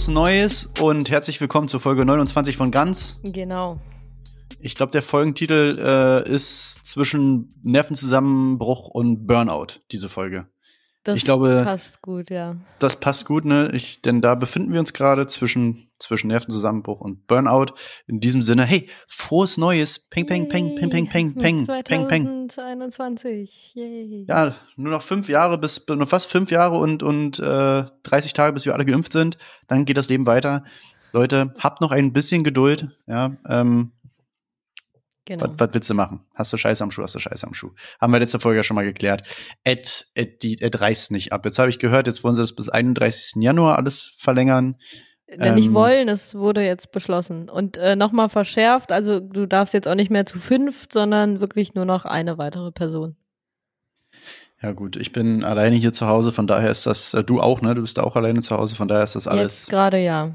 Frohes Neues und herzlich willkommen zur Folge 29 von Ganz. Genau. Ich glaube, der Folgentitel äh, ist zwischen Nervenzusammenbruch und Burnout, diese Folge. Das ich glaube, passt gut, ja. Das passt gut, ne? Ich, denn da befinden wir uns gerade zwischen, zwischen Nervenzusammenbruch und Burnout. In diesem Sinne, hey, frohes Neues. Peng, peng, peng, peng, peng, peng, peng, peng, peng. 2021. Yay. Ja, nur noch fünf Jahre bis, nur fast fünf Jahre und, und äh, 30 Tage, bis wir alle geimpft sind. Dann geht das Leben weiter. Leute, habt noch ein bisschen Geduld. Ja, ähm, Genau. Was, was willst du machen? Hast du Scheiße am Schuh, hast du Scheiße am Schuh. Haben wir letzte Folge ja schon mal geklärt. Ed, Ed, die, Ed reißt nicht ab. Jetzt habe ich gehört, jetzt wollen sie das bis 31. Januar alles verlängern. Wenn ähm, nicht wollen, es wurde jetzt beschlossen. Und äh, nochmal verschärft, also du darfst jetzt auch nicht mehr zu fünf, sondern wirklich nur noch eine weitere Person. Ja gut, ich bin alleine hier zu Hause, von daher ist das, äh, du auch, ne? Du bist auch alleine zu Hause, von daher ist das alles. Jetzt gerade ja.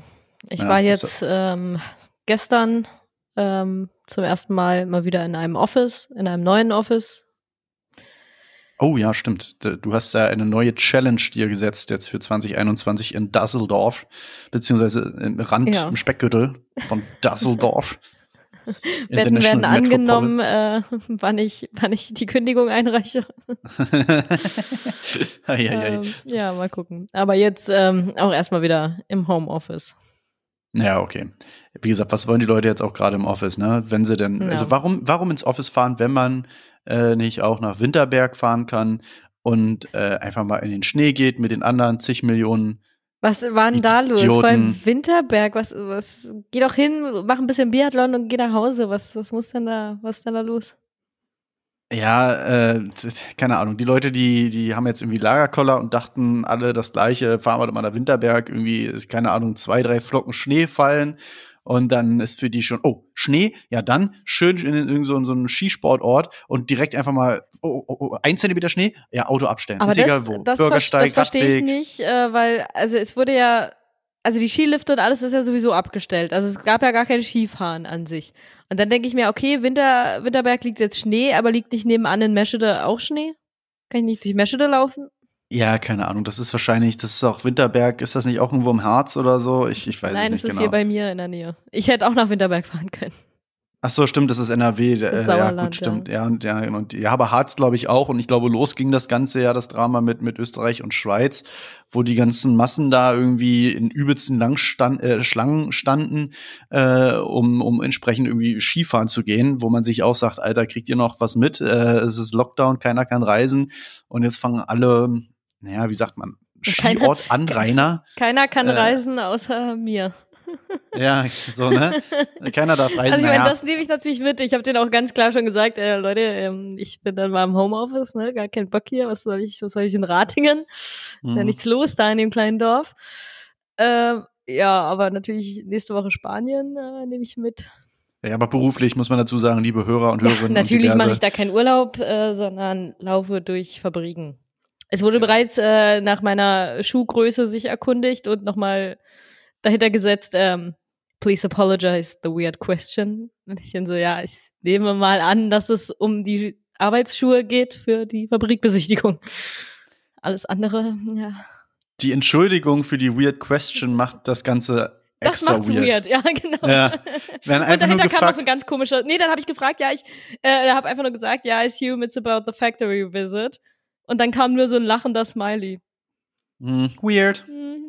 Ich ja, war jetzt ähm, gestern ähm, zum ersten Mal mal wieder in einem Office, in einem neuen Office. Oh ja, stimmt. Du hast da eine neue Challenge dir gesetzt jetzt für 2021 in Düsseldorf, beziehungsweise im Rand, ja. im Speckgürtel von Düsseldorf. Betten werden angenommen, äh, wann, ich, wann ich die Kündigung einreiche. ähm, ja, mal gucken. Aber jetzt ähm, auch erstmal wieder im Homeoffice. Ja, okay. Wie gesagt, was wollen die Leute jetzt auch gerade im Office, ne? Wenn sie denn, ja. also warum, warum ins Office fahren, wenn man äh, nicht auch nach Winterberg fahren kann und äh, einfach mal in den Schnee geht mit den anderen zig Millionen. Was war denn da los? Vor allem Winterberg, was, was, geh doch hin, mach ein bisschen Biathlon und geh nach Hause. Was, was muss denn da, was ist denn da los? Ja, äh, keine Ahnung. Die Leute, die, die haben jetzt irgendwie Lagerkoller und dachten alle das Gleiche. Fahren wir doch mal nach Winterberg, irgendwie, keine Ahnung, zwei, drei Flocken Schnee fallen. Und dann ist für die schon, oh, Schnee, ja dann schön in irgendeinem so, so einem Skisportort und direkt einfach mal, oh, oh, oh, ein Zentimeter Schnee, ja, Auto abstellen. Aber ist das, egal wo. Das, Bürgersteig, das verstehe ich nicht, äh, weil, also es wurde ja, also die Skilifte und alles ist ja sowieso abgestellt. Also es gab ja gar kein Skifahren an sich. Und dann denke ich mir, okay, Winter, Winterberg liegt jetzt Schnee, aber liegt nicht nebenan in Meschede auch Schnee? Kann ich nicht durch Meschede laufen? Ja, keine Ahnung. Das ist wahrscheinlich, das ist auch Winterberg. Ist das nicht auch irgendwo im Harz oder so? Ich, ich weiß Nein, es nicht genau. Nein, es ist genau. hier bei mir in der Nähe. Ich hätte auch nach Winterberg fahren können. Ach so, stimmt, das ist NRW. Das äh, ja, gut, stimmt. Ja, und, ja, und, ja, aber Harz glaube ich auch. Und ich glaube, los ging das Ganze ja, das Drama mit, mit Österreich und Schweiz, wo die ganzen Massen da irgendwie in übelsten Langstand, äh, Schlangen standen, äh, um, um entsprechend irgendwie Skifahren zu gehen, wo man sich auch sagt, Alter, kriegt ihr noch was mit? Äh, es ist Lockdown, keiner kann reisen. Und jetzt fangen alle, naja, wie sagt man, Skiort-Anrainer. Keiner kann äh, reisen außer mir. Ja, so, ne? Keiner darf reisen. Also ich meine, naja. das nehme ich natürlich mit. Ich habe denen auch ganz klar schon gesagt, äh, Leute, ähm, ich bin dann mal im Homeoffice, ne? Gar kein Bock hier. Was soll ich, was soll ich in Ratingen? Mhm. Ist ja nichts los da in dem kleinen Dorf. Äh, ja, aber natürlich nächste Woche Spanien äh, nehme ich mit. Ja, aber beruflich muss man dazu sagen, liebe Hörer und Hörerinnen. Ja, natürlich mache ich da keinen Urlaub, äh, sondern laufe durch Fabriken. Es wurde ja. bereits äh, nach meiner Schuhgröße sich erkundigt und nochmal dahinter gesetzt, ähm, please apologize, the weird question. Und ich bin so, ja, ich nehme mal an, dass es um die Arbeitsschuhe geht für die Fabrikbesichtigung. Alles andere, ja. Die Entschuldigung für die weird question macht das Ganze das macht's weird. weird. ja, genau. Ja. Werden einfach und dahinter nur gefragt, kam noch so ein ganz komischer, nee, dann habe ich gefragt, ja, ich äh, habe einfach nur gesagt, ja, I assume it's about the factory visit. Und dann kam nur so ein lachender Smiley. Mm, weird. Mm.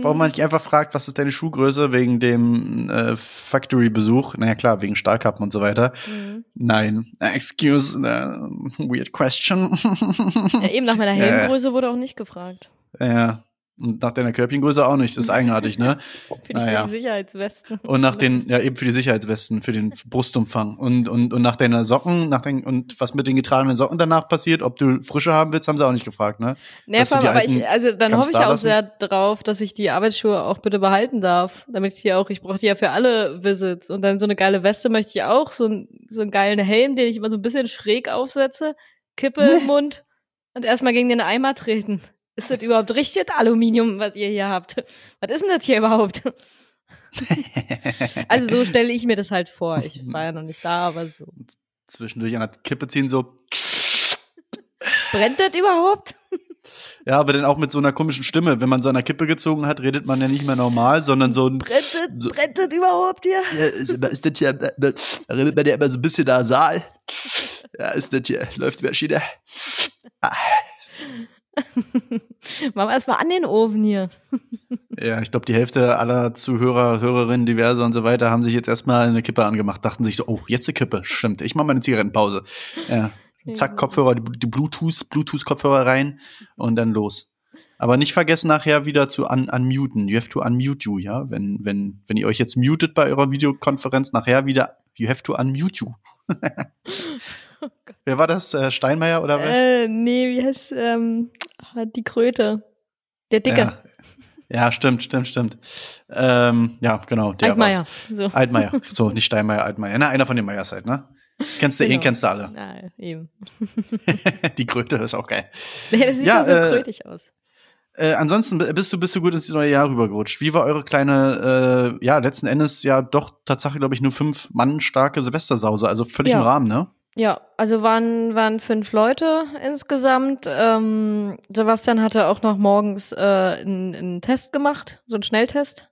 Warum man nicht einfach fragt, was ist deine Schuhgröße wegen dem äh, Factory-Besuch? Naja, klar, wegen Stahlkappen und so weiter. Mhm. Nein. Excuse, uh, weird question. ja, eben nach meiner Helmgröße äh, wurde auch nicht gefragt. Ja. Und nach deiner Körbchengröße auch nicht. Das ist eigenartig, ne? für, die, naja. für die Sicherheitswesten. Und nach den, ja, eben für die Sicherheitswesten, für den Brustumfang. Und, und, und nach deiner Socken, nach den, und was mit den getragenen Socken danach passiert, ob du frische haben willst, haben sie auch nicht gefragt, ne? Nee, vor aber ich, also dann hoffe ich auch lassen? sehr drauf, dass ich die Arbeitsschuhe auch bitte behalten darf. Damit ich die auch, ich brauche die ja für alle Visits. Und dann so eine geile Weste möchte ich auch, so, ein, so einen geilen Helm, den ich immer so ein bisschen schräg aufsetze, Kippe im Mund und erstmal gegen den Eimer treten. Ist das überhaupt richtig Aluminium, was ihr hier habt? Was ist denn das hier überhaupt? also so stelle ich mir das halt vor. Ich war ja noch nicht da, aber so. Zwischendurch an der Kippe ziehen, so. Brennt das überhaupt? Ja, aber dann auch mit so einer komischen Stimme. Wenn man so einer Kippe gezogen hat, redet man ja nicht mehr normal, sondern so ein. Brennt das, so, brennt das überhaupt hier? Ja, ist, ist das hier, da redet man ja immer so ein bisschen nasal. Ja, ist das hier, läuft über Schiene. Ah. Machen wir erstmal an den Ofen hier. ja, ich glaube, die Hälfte aller Zuhörer, Hörerinnen, diverse und so weiter haben sich jetzt erstmal eine Kippe angemacht, dachten sich so, oh, jetzt eine Kippe, stimmt, ich mache mal eine Zigarettenpause. Ja, zack, Kopfhörer, die, die Bluetooth, Bluetooth-Kopfhörer rein und dann los. Aber nicht vergessen nachher wieder zu un unmuten. You have to unmute you, ja. Wenn, wenn, wenn ihr euch jetzt mutet bei eurer Videokonferenz, nachher wieder, you have to unmute you. Wer war das? Äh, Steinmeier oder was? Äh, nee, wie heißt ähm, die Kröte? Der Dicke. Ja. Ja, stimmt, stimmt, stimmt. Ähm, ja, genau. Der Altmaier. So. Altmaier. So, nicht Steinmeier, Altmaier. Na, einer von den Meiers halt, ne? Kennst du genau. ihn, kennst du alle. Ja, eben. die Kröte ist auch geil. Das sieht ja, so äh, krötig aus. Äh, ansonsten bist du, bist du gut ins neue Jahr rübergerutscht. Wie war eure kleine, äh, ja, letzten Endes ja doch tatsächlich, glaube ich, nur fünf Mann starke Silvestersause, also völlig ja. im Rahmen, ne? Ja, also waren, waren fünf Leute insgesamt. Ähm, Sebastian hatte auch noch morgens äh, einen, einen Test gemacht, so einen Schnelltest.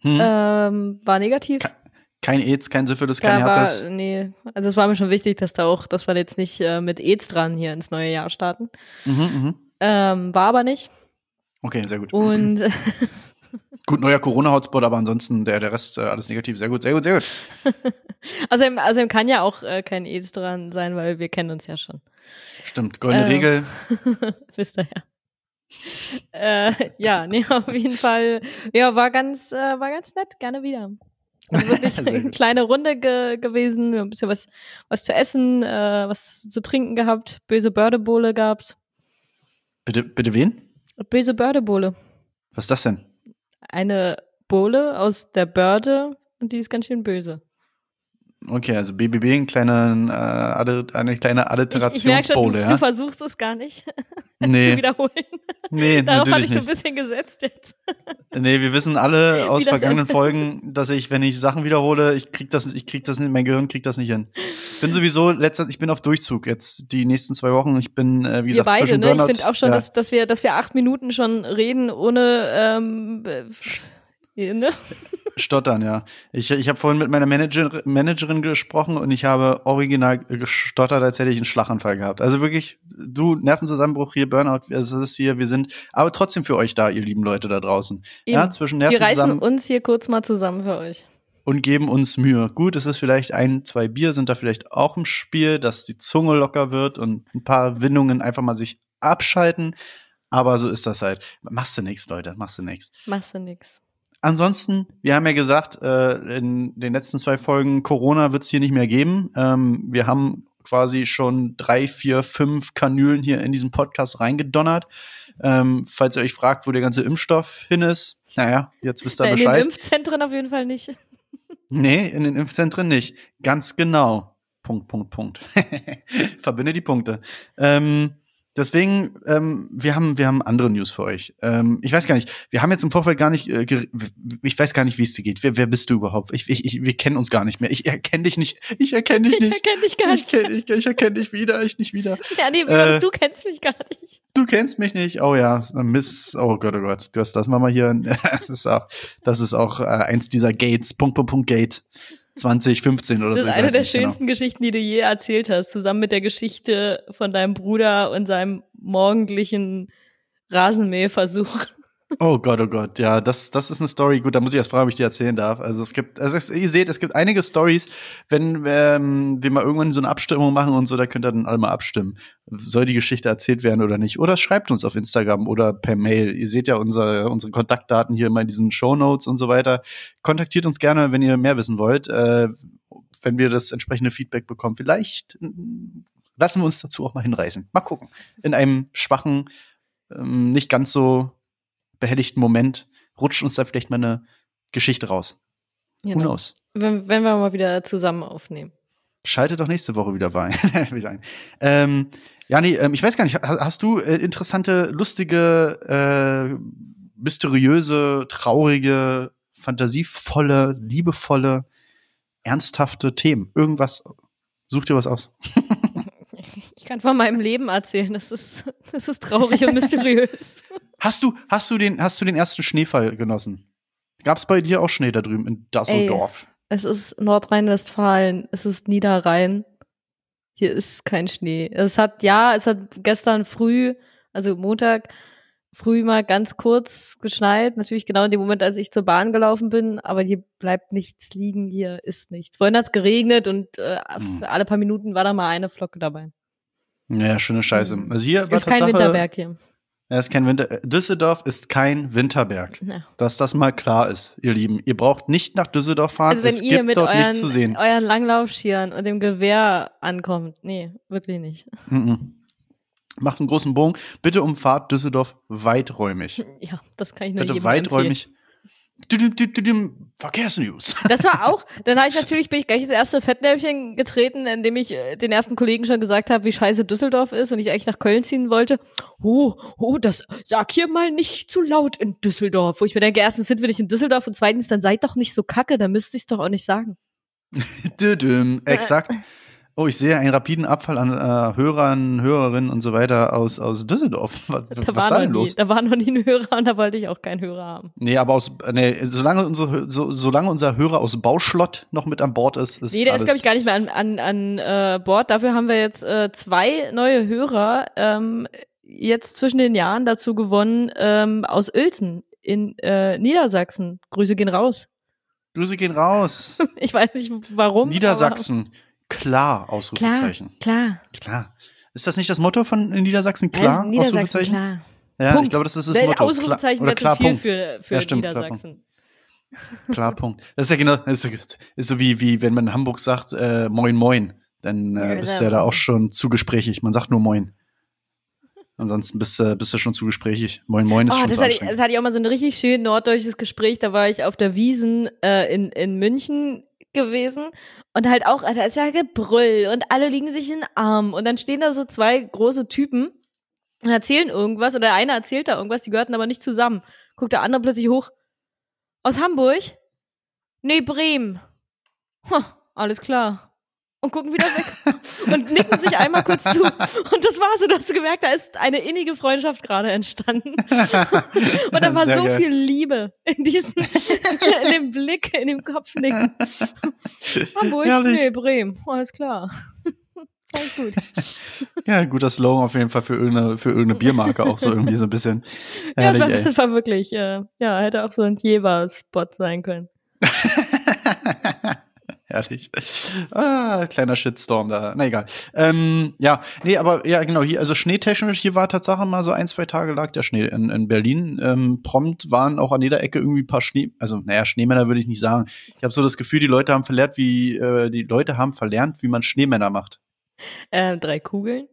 Hm. Ähm, war negativ. Ke kein AIDS, kein Syphilis, kein Herpes? War, nee, also es war mir schon wichtig, dass da auch, dass wir jetzt nicht äh, mit AIDS dran hier ins neue Jahr starten. Mhm, mh. ähm, war aber nicht. Okay, sehr gut. Und gut, neuer Corona-Hotspot, aber ansonsten der, der Rest äh, alles negativ. Sehr gut, sehr gut, sehr gut. also, also kann ja auch äh, kein AIDS dran sein, weil wir kennen uns ja schon. Stimmt, goldene äh, Regel. Wisst ihr ja. äh, ja, nee, auf jeden Fall. Ja, war ganz, äh, war ganz nett. Gerne wieder. Also wirklich eine kleine Runde ge gewesen, ein bisschen was, was zu essen, äh, was zu trinken gehabt. Böse Bördebohle gab's. Bitte, bitte wen? Böse Bördebohle. Was ist das denn? Eine Bohle aus der Börde und die ist ganz schön böse. Okay, also BBB, ein kleiner, äh, eine kleine Alliterationsbowle, ja? Du versuchst es gar nicht nee. zu wiederholen. Nee, Darauf hatte ich so ein bisschen gesetzt jetzt. nee, wir wissen alle aus vergangenen Folgen, dass ich, wenn ich Sachen wiederhole, ich krieg das, ich krieg das nicht, mein Gehirn kriegt das nicht hin. Ich bin sowieso letzter, ich bin auf Durchzug jetzt die nächsten zwei Wochen. Ich bin, äh, wie wir gesagt, beide, ne? Burnout, Ich finde auch schon, ja. dass, dass wir, dass wir acht Minuten schon reden ohne ähm, ne? Stottern, ja. Ich, ich habe vorhin mit meiner Manager, Managerin gesprochen und ich habe original gestottert, als hätte ich einen Schlaganfall gehabt. Also wirklich, du, Nervenzusammenbruch hier, Burnout, es ist hier, wir sind aber trotzdem für euch da, ihr lieben Leute da draußen. Eben. Ja, zwischen Wir reißen uns hier kurz mal zusammen für euch. Und geben uns Mühe. Gut, es ist vielleicht ein, zwei Bier sind da vielleicht auch im Spiel, dass die Zunge locker wird und ein paar Windungen einfach mal sich abschalten. Aber so ist das halt. Machst du nichts, Leute, machst du nichts. Machst du nichts. Ansonsten, wir haben ja gesagt, äh, in den letzten zwei Folgen, Corona wird es hier nicht mehr geben. Ähm, wir haben quasi schon drei, vier, fünf Kanülen hier in diesen Podcast reingedonnert. Ähm, falls ihr euch fragt, wo der ganze Impfstoff hin ist, naja, jetzt wisst ihr Bescheid. In den Impfzentren auf jeden Fall nicht. Nee, in den Impfzentren nicht. Ganz genau. Punkt, Punkt, Punkt. Verbinde die Punkte. Ähm, Deswegen, ähm, wir haben, wir haben andere News für euch. Ähm, ich weiß gar nicht, wir haben jetzt im Vorfeld gar nicht, äh, ich weiß gar nicht, wie es dir geht. Wer, wer bist du überhaupt? Ich, ich, ich, wir kennen uns gar nicht mehr. Ich erkenne dich nicht. Ich erkenne dich nicht. Ich erkenne dich gar nicht. Ich, ich, ich erkenne dich wieder, ich nicht wieder. Ja, nee, äh, du kennst mich gar nicht. Du kennst mich nicht. Oh ja, Miss. Oh Gott, oh Gott. Du hast das mal hier. Das ist auch, das ist auch äh, eins dieser Gates. Punkt, Punkt, Punkt, Gate. 2015 oder so. Das ist eine der genau. schönsten genau. Geschichten, die du je erzählt hast, zusammen mit der Geschichte von deinem Bruder und seinem morgendlichen Rasenmähversuch. Oh Gott, oh Gott, ja, das, das ist eine Story. Gut, da muss ich erst fragen, ob ich die erzählen darf. Also es gibt, also ihr seht, es gibt einige Stories, wenn ähm, wir mal irgendwann so eine Abstimmung machen und so, da könnt ihr dann alle mal abstimmen. Soll die Geschichte erzählt werden oder nicht? Oder schreibt uns auf Instagram oder per Mail. Ihr seht ja unsere, unsere Kontaktdaten hier immer in diesen Show Notes und so weiter. Kontaktiert uns gerne, wenn ihr mehr wissen wollt. Äh, wenn wir das entsprechende Feedback bekommen. Vielleicht lassen wir uns dazu auch mal hinreißen. Mal gucken. In einem schwachen, ähm, nicht ganz so behelligten Moment rutscht uns da vielleicht mal eine Geschichte raus. Genau. Who knows? Wenn, wenn wir mal wieder zusammen aufnehmen. Schaltet doch nächste Woche wieder ein. ähm, ja, nee, ähm, ich weiß gar nicht, hast du äh, interessante, lustige, äh, mysteriöse, traurige, fantasievolle, liebevolle, ernsthafte Themen? Irgendwas, such dir was aus. kann von meinem Leben erzählen. Das ist, das ist traurig und mysteriös. Hast du, hast du den, hast du den ersten Schneefall genossen? Gab es bei dir auch Schnee da drüben in Dasseldorf? Ey, es ist Nordrhein-Westfalen, es ist Niederrhein. Hier ist kein Schnee. Es hat, ja, es hat gestern früh, also Montag, früh mal ganz kurz geschneit. Natürlich genau in dem Moment, als ich zur Bahn gelaufen bin, aber hier bleibt nichts liegen, hier ist nichts. Vorhin hat es geregnet und äh, hm. alle paar Minuten war da mal eine Flocke dabei. Ja, schöne Scheiße. Hm. Also hier ist kein Winterberg hier. Ja, ist kein Winter. Düsseldorf ist kein Winterberg. Ja. Dass das mal klar ist, ihr Lieben. Ihr braucht nicht nach Düsseldorf fahren. Also wenn es ihr gibt mit dort euren, nichts zu sehen. euren Langlaufschieren und dem Gewehr ankommt. Nee, wirklich nicht. Mm -mm. Macht einen großen Bogen. Bitte umfahrt Düsseldorf weiträumig. Ja, das kann ich nur Bitte weiträumig. Verkehrsnews. Das war auch, dann habe ich natürlich, bin ich gleich ins erste Fettnäpfchen getreten, indem ich äh, den ersten Kollegen schon gesagt habe, wie scheiße Düsseldorf ist und ich eigentlich nach Köln ziehen wollte. Oh, oh, das sag hier mal nicht zu laut in Düsseldorf. Wo ich mir denke, erstens sind wir nicht in Düsseldorf und zweitens, dann seid doch nicht so kacke, dann müsste ich es doch auch nicht sagen. Exakt. Oh, ich sehe einen rapiden Abfall an äh, Hörern, Hörerinnen und so weiter aus, aus Düsseldorf. Was, da was war denn los? Nie, da war noch nie ein Hörer und da wollte ich auch keinen Hörer haben. Nee, aber aus, nee, solange, unsere, so, solange unser Hörer aus Bauschlott noch mit an Bord ist, ist Nee, der ist, glaube ich, gar nicht mehr an, an, an äh, Bord. Dafür haben wir jetzt äh, zwei neue Hörer ähm, jetzt zwischen den Jahren dazu gewonnen ähm, aus Uelzen in äh, Niedersachsen. Grüße gehen raus. Grüße gehen raus. ich weiß nicht warum. Niedersachsen. Klar, Ausrufezeichen. Klar, klar. Klar. Ist das nicht das Motto von Niedersachsen? Klar, ja, Niedersachsen, Ausrufezeichen? Klar. Ja, Punkt. ich glaube, das ist das Motto. Ausrufezeichen Klar, oder klar, viel Punkt. für, für ja, stimmt, Niedersachsen. Klar, klar, Punkt. Das ist ja genau, das ist, ist so wie, wie wenn man in Hamburg sagt, äh, moin, moin. Dann äh, bist du ja da auch schon zu gesprächig. Man sagt nur moin. Ansonsten bist, äh, bist du schon zu gesprächig. Moin, moin ist oh, schon das, so hatte ich, das hatte ich auch mal so ein richtig schön norddeutsches Gespräch. Da war ich auf der Wiesen äh, in, in München gewesen und halt auch, da ist ja Gebrüll und alle liegen sich in den Arm und dann stehen da so zwei große Typen und erzählen irgendwas oder einer erzählt da irgendwas, die gehörten aber nicht zusammen. Guckt der andere plötzlich hoch. Aus Hamburg? Nee, Bremen. Huh, alles klar und gucken wieder weg und nicken sich einmal kurz zu. Und das war so, dass du gemerkt, da ist eine innige Freundschaft gerade entstanden. und da war Sehr so geil. viel Liebe in diesem, in dem Blick, in dem Kopfnicken. Hamburg, Herrlich. nee, Bremen, alles klar. Gut. Ja, guter Slogan auf jeden Fall für irgendeine, für irgendeine Biermarke auch so irgendwie so ein bisschen. Herrlich, ja, das war, das war wirklich, äh, ja, hätte auch so ein Jever-Spot sein können. Herrlich. Ah, kleiner Shitstorm da. Na egal. Ähm, ja, nee, aber ja, genau, hier, also schneetechnisch, hier war Tatsache mal so ein, zwei Tage lag der Schnee in, in Berlin. Ähm, prompt waren auch an jeder Ecke irgendwie ein paar Schnee, also naja, Schneemänner würde ich nicht sagen. Ich habe so das Gefühl, die Leute haben verlernt, wie, äh, die Leute haben verlernt, wie man Schneemänner macht. Äh, drei Kugeln.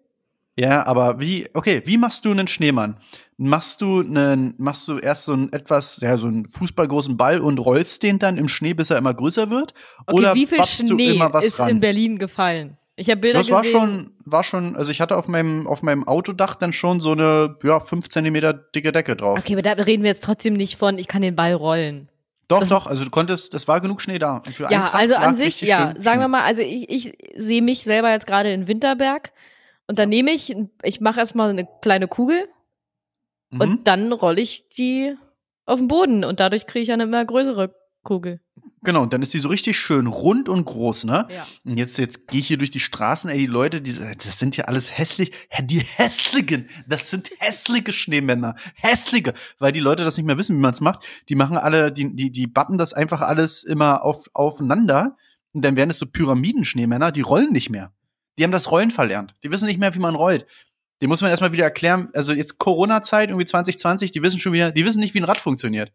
Ja, aber wie, okay, wie machst du einen Schneemann? Machst du einen, machst du erst so einen etwas, ja, so einen fußballgroßen Ball und rollst den dann im Schnee, bis er immer größer wird? Okay, oder wie viel Schnee ist ran? in Berlin gefallen? Ich habe Bilder das gesehen. war schon, war schon, also ich hatte auf meinem, auf meinem Autodach dann schon so eine, ja, fünf Zentimeter dicke Decke drauf. Okay, aber da reden wir jetzt trotzdem nicht von, ich kann den Ball rollen. Doch, das doch, also du konntest, das war genug Schnee da. ja, also an sich, ja, sagen wir mal, also ich, ich sehe mich selber jetzt gerade in Winterberg. Und dann nehme ich, ich mache erstmal eine kleine Kugel mhm. und dann rolle ich die auf den Boden und dadurch kriege ich eine immer größere Kugel. Genau, und dann ist die so richtig schön rund und groß, ne? Ja. Und jetzt, jetzt gehe ich hier durch die Straßen, ey, die Leute, die, das sind ja alles hässlich, die hässlichen, das sind hässliche Schneemänner, hässliche, weil die Leute das nicht mehr wissen, wie man es macht. Die machen alle, die, die, die batten das einfach alles immer auf, aufeinander und dann werden es so Pyramidenschneemänner, die rollen nicht mehr. Die haben das Rollen verlernt. Die wissen nicht mehr, wie man rollt. Die muss man erstmal wieder erklären. Also jetzt Corona-Zeit, irgendwie 2020, die wissen schon wieder, die wissen nicht, wie ein Rad funktioniert.